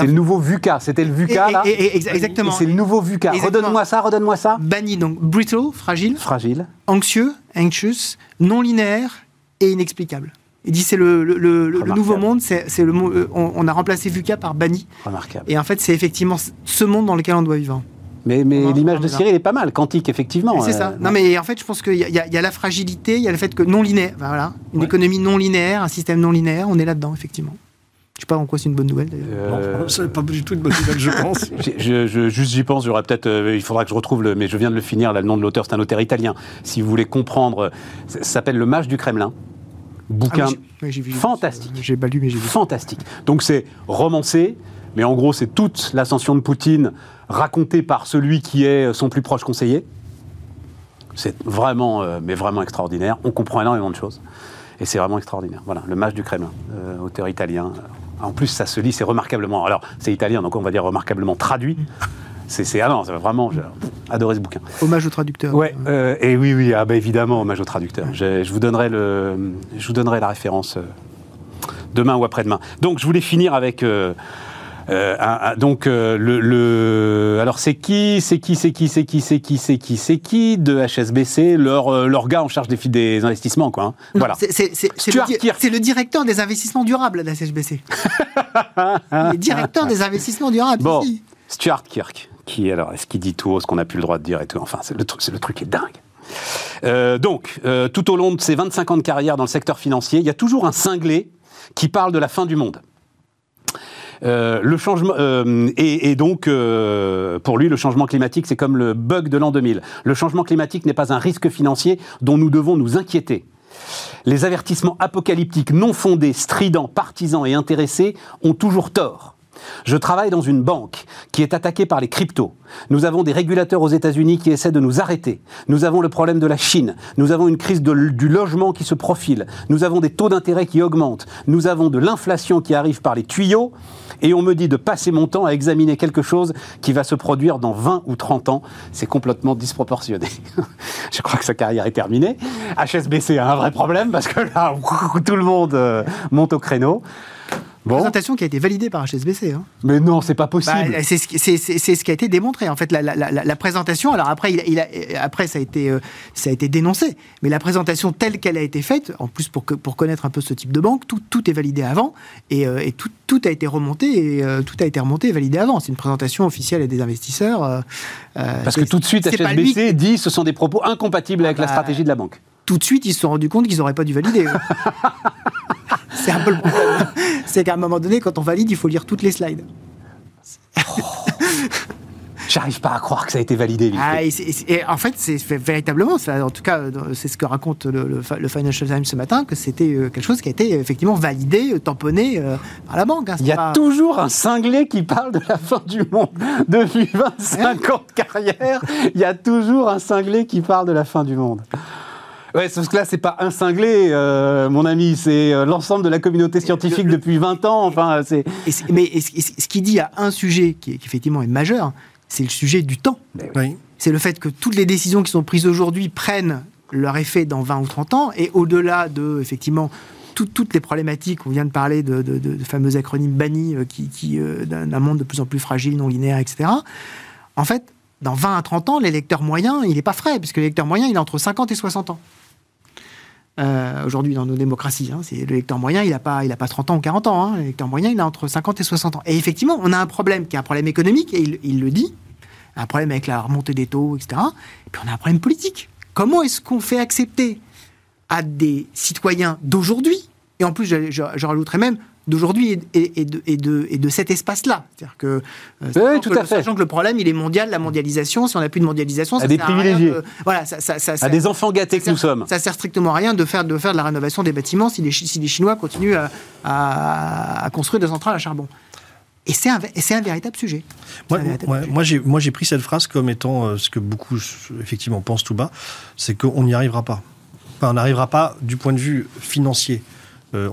C'est le nouveau VUCA. C'était le VUCA, là Exactement. C'est le nouveau VUCA. Redonne-moi ça, redonne-moi ça. Banni, donc brittle, fragile. Fragile. Anxieux, anxious, non linéaire et inexplicable. Il dit c'est le, le, nouveau monde, c'est le euh, on, a remplacé VUCA par banni. Remarquable. Et en fait, c'est effectivement ce monde dans lequel on doit vivre. Mais, mais l'image de Cyril est pas mal, quantique, effectivement. C'est ça. Euh, non, mais en fait, je pense qu'il y, y, a la fragilité, il y a le fait que non linéaire, voilà, une économie non linéaire, un système non linéaire, on est là-dedans, effectivement. Je sais pas en quoi c'est une bonne nouvelle d'ailleurs. Euh... c'est pas du tout une bonne nouvelle, je pense. je, je, juste j'y pense, j'aurais peut-être. Euh, il faudra que je retrouve le. Mais je viens de le finir, là, le nom de l'auteur, c'est un auteur italien. Si vous voulez comprendre, ça s'appelle Le Mage du Kremlin. Bouquin ah, fantastique. J'ai pas lu, mais j'ai vu. Fantastique. Donc c'est romancé, mais en gros, c'est toute l'ascension de Poutine racontée par celui qui est son plus proche conseiller. C'est vraiment, euh, mais vraiment extraordinaire. On comprend énormément de choses. Et c'est vraiment extraordinaire. Voilà, le Mage du Kremlin, euh, auteur italien. En plus, ça se lit, c'est remarquablement. Alors, c'est italien, donc on va dire remarquablement traduit. C'est ah non, vraiment, j'ai adoré ce bouquin. Hommage au traducteur. Ouais, euh, et oui, oui, ah bah évidemment, hommage au traducteur. Je, vous donnerai le, je vous donnerai la référence euh, demain ou après-demain. Donc, je voulais finir avec. Euh, donc euh, le, alors c'est qui, c'est qui, c'est qui, c'est qui, c'est qui, c'est qui, c'est qui de HSBC, leur leur gars en charge des, des investissements quoi. Hein. voilà. C'est le, le, directeur des investissements durables de HSBC. le directeur des investissements durables. Bon, Stuart Kirk, qui alors est-ce qu'il dit tout haut ce qu'on n'a plus le droit de dire et tout? Enfin, c'est le truc, c'est le truc qui est dingue. Euh, donc, tout au long de ses 25 ans de carrière dans le secteur financier, il y a toujours un cinglé qui parle de la fin du monde. Euh, le changement euh, et, donc euh, pour lui le changement climatique c'est comme le bug de l'an 2000. Le changement climatique n'est pas un risque financier dont nous devons nous inquiéter. Les avertissements apocalyptiques non fondés, stridents, partisans et intéressés ont toujours tort. Je travaille dans une banque qui est attaquée par les cryptos. Nous avons des régulateurs aux États-Unis qui essaient de nous arrêter. Nous avons le problème de la Chine. Nous avons une crise du logement qui se profile. Nous avons des taux d'intérêt qui augmentent. Nous avons de l'inflation qui arrive par les tuyaux. Et on me dit de passer mon temps à examiner quelque chose qui va se produire dans 20 ou 30 ans. C'est complètement disproportionné. Je crois que sa carrière est terminée. HSBC a un vrai problème parce que là, tout le monde euh, monte au créneau. Présentation qui a été validée par HSBC. Hein. Mais non, c'est pas possible. Bah, c'est ce, ce, qui a été démontré. En fait, la, la, la, présentation. Alors après, il, il a, après ça a été euh, ça a été dénoncé. Mais la présentation telle qu'elle a été faite, en plus pour que, pour connaître un peu ce type de banque, tout, tout est validé avant et, euh, et tout, tout, a été remonté et euh, tout a été remonté et validé avant. C'est une présentation officielle et des investisseurs. Parce que tout de suite, HSBC dit ce sont des propos incompatibles avec la bah, stratégie de la banque. Tout de suite, ils se sont rendus compte qu'ils n'auraient pas dû valider. C'est un peu le problème. C'est qu'à un moment donné, quand on valide, il faut lire toutes les slides. Oh. J'arrive pas à croire que ça a été validé. Ah, et, en fait, c'est véritablement, en tout cas, c'est ce que raconte le, Financial Times ce matin, que c'était euh, quelque chose qui a été effectivement validé, euh, tamponné euh, par la banque. Hein. Il y a toujours un cinglé qui parle de la fin du monde. Depuis 25 ans de carrière, il y a toujours un cinglé qui parle de la fin du monde. Ouais, sauf que là, c'est pas un cinglé, euh, mon ami, c'est euh, l'ensemble de la communauté scientifique depuis 20 ans. Enfin, c'est. Mais ce qui dit à un sujet qui, effectivement est majeur, c'est le sujet du temps. Oui. C'est le fait que toutes les décisions qui sont prises aujourd'hui prennent leur effet dans 20 ou 30 ans, et au-delà de, effectivement, toutes les problématiques, on vient de parler de, de, fameux acronymes bannis euh, qui, d'un monde de plus en plus fragile, non linéaire, etc. En fait, dans 20 à 30 ans, l'électeur moyen, il n'est pas frais, puisque l'électeur moyen, il est entre 50 et 60 ans. Euh, aujourd'hui dans nos démocraties. Hein, c'est l'électeur moyen, il n'a pas, pas 30 ans ou 40 ans. Hein, l'électeur moyen, il a entre 50 et 60 ans. Et effectivement, on a un problème qui est un problème économique, et il, le dit, un problème avec la remontée des taux, etc. Et puis on a un problème politique. Comment est-ce qu'on fait accepter à des citoyens d'aujourd'hui, et en plus, je, je même d'aujourd'hui et, de, et, de, et de cet espace-là. C'est-à-dire que, euh, tout à fait. sachant que le problème, il est mondial, la mondialisation. Si on n'a plus de mondialisation, ça à des privilégiés. voilà, ça, ça, à des enfants gâtés que nous sommes. Ça sert strictement à rien de faire de, faire de la rénovation des bâtiments si les, si les Chinois continuent à, à, construire des centrales à charbon. Et c'est un, un, véritable sujet. Moi, moi, j'ai pris cette phrase comme étant euh, ce que beaucoup, effectivement, pensent tout bas, c'est qu'on n'y arrivera pas. Enfin, on n'arrivera pas du point de vue financier. Euh,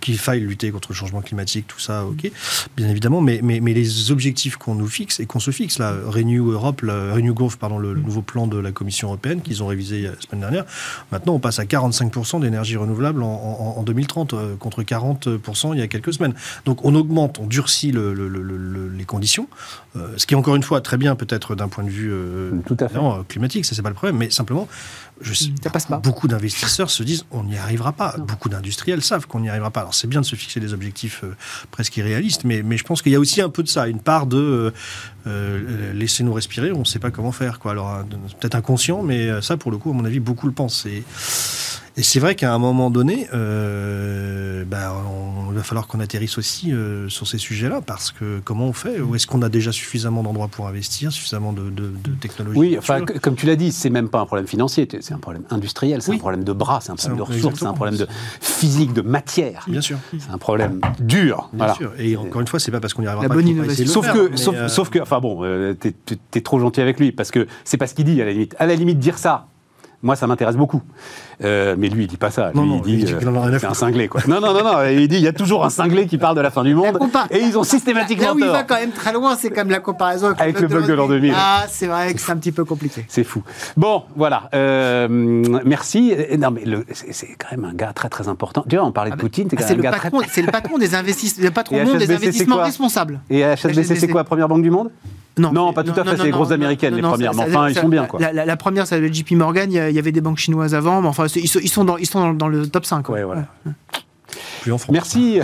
qu'il faille lutter contre le changement climatique, tout ça, ok, bien évidemment, mais, mais, mais les objectifs qu'on nous fixe et qu'on se fixe, là, Renew Europe, Renew Growth, pardon, le, nouveau plan de la Commission européenne qu'ils ont révisé la semaine dernière, maintenant on passe à 45% d'énergie renouvelable en, 2030 euh, contre 40% il y a quelques semaines. Donc on augmente, on durcit les conditions, euh, ce qui est encore une fois très bien peut-être d'un point de vue tout à fait. climatique, ça c'est pas le problème, mais simplement je ça passe pas. Beaucoup d'investisseurs se disent on n'y arrivera pas. Beaucoup d'industriels savent qu'on n'y arrivera pas. Alors c'est bien de se fixer des objectifs euh, presque irréalistes, mais, mais je pense qu'il y a aussi un peu de ça, une part de euh, euh, laissez-nous respirer, on ne sait pas comment faire. Quoi. Alors peut-être inconscient, mais ça pour le coup, à mon avis, beaucoup le pensent. Et, et c'est vrai qu'à un moment donné, euh, bah, on, il va falloir qu'on atterrisse aussi euh, sur ces sujets-là, parce que comment on fait? Ou est-ce qu'on a déjà suffisamment d'endroits pour investir, suffisamment de, de, de technologies Oui, enfin, comme tu l'as dit, c'est même pas un problème financier, c'est un problème industriel, c'est un problème de bras, c'est un problème de ressources, c'est un problème de physique, de matière. Bien sûr. C'est un problème dur. Bien sûr. Et encore une fois, c'est pas parce qu'on n'y arrivera la pas. Bonne innovation. Sauf, que, sauf, euh, sauf, que, enfin bon, tu es, trop gentil avec lui, parce que c'est pas ce qu'il dit à la limite. À la limite, dire ça, moi, ça m'intéresse beaucoup. Euh, mais lui, il dit pas ça. Lui, il dit, euh, c'est un cinglé, quoi. non, non, non, non. Il dit, il y a toujours un cinglé qui parle de la fin du monde. Et ils ont systématiquement Là où il va quand même très loin, c'est comme la comparaison avec, le bug de l'an 2000. Ah, c'est vrai que c'est un petit peu compliqué. C'est fou. Bon, voilà. Euh, merci. Non, mais c'est quand même un gars très, très important. Tu vois, on parlait de ah, Poutine. C'est le, patron, très... le patron des investissements, le patron des investissements responsables. Et HSBC, c'est quoi, première banque du monde? Non, pas tout à fait, c'est les grosses américaines, les premières. mais enfin, ils sont bien, quoi. La, première, c'est le JP Morgan, il y, avait des banques chinoises avant, mais enfin, ils, sont, dans, ils sont dans, le top 5. Quoi. Ouais, voilà. Plus en France. Merci.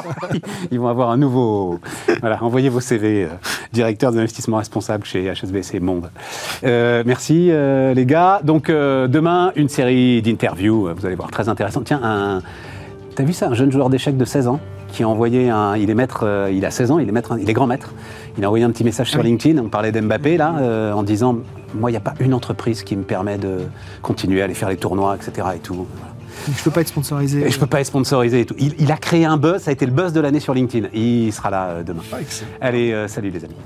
ils vont avoir un nouveau. Voilà, envoyez vos CV, euh, directeur d'investissement responsable chez HSBC Monde. Euh, merci, euh, les gars. Donc, demain, une série d'interviews, vous allez voir, très intéressante. Tiens, un. T'as vu ça Un jeune joueur d'échecs de 16 ans? Qui a envoyé un. Il est maître, il a 16 ans, il est, maître, il est grand maître. Il a envoyé un petit message sur LinkedIn, on parlait d'Mbappé là, euh, en disant Moi, il n'y a pas une entreprise qui me permet de continuer à aller faire les tournois, etc. Et tout. Je peux pas être sponsorisé. Et je peux pas être sponsorisé et tout. Il, a créé un buzz, ça a été le buzz de l'année sur LinkedIn. Il sera là euh, demain. Allez, euh, salut les amis.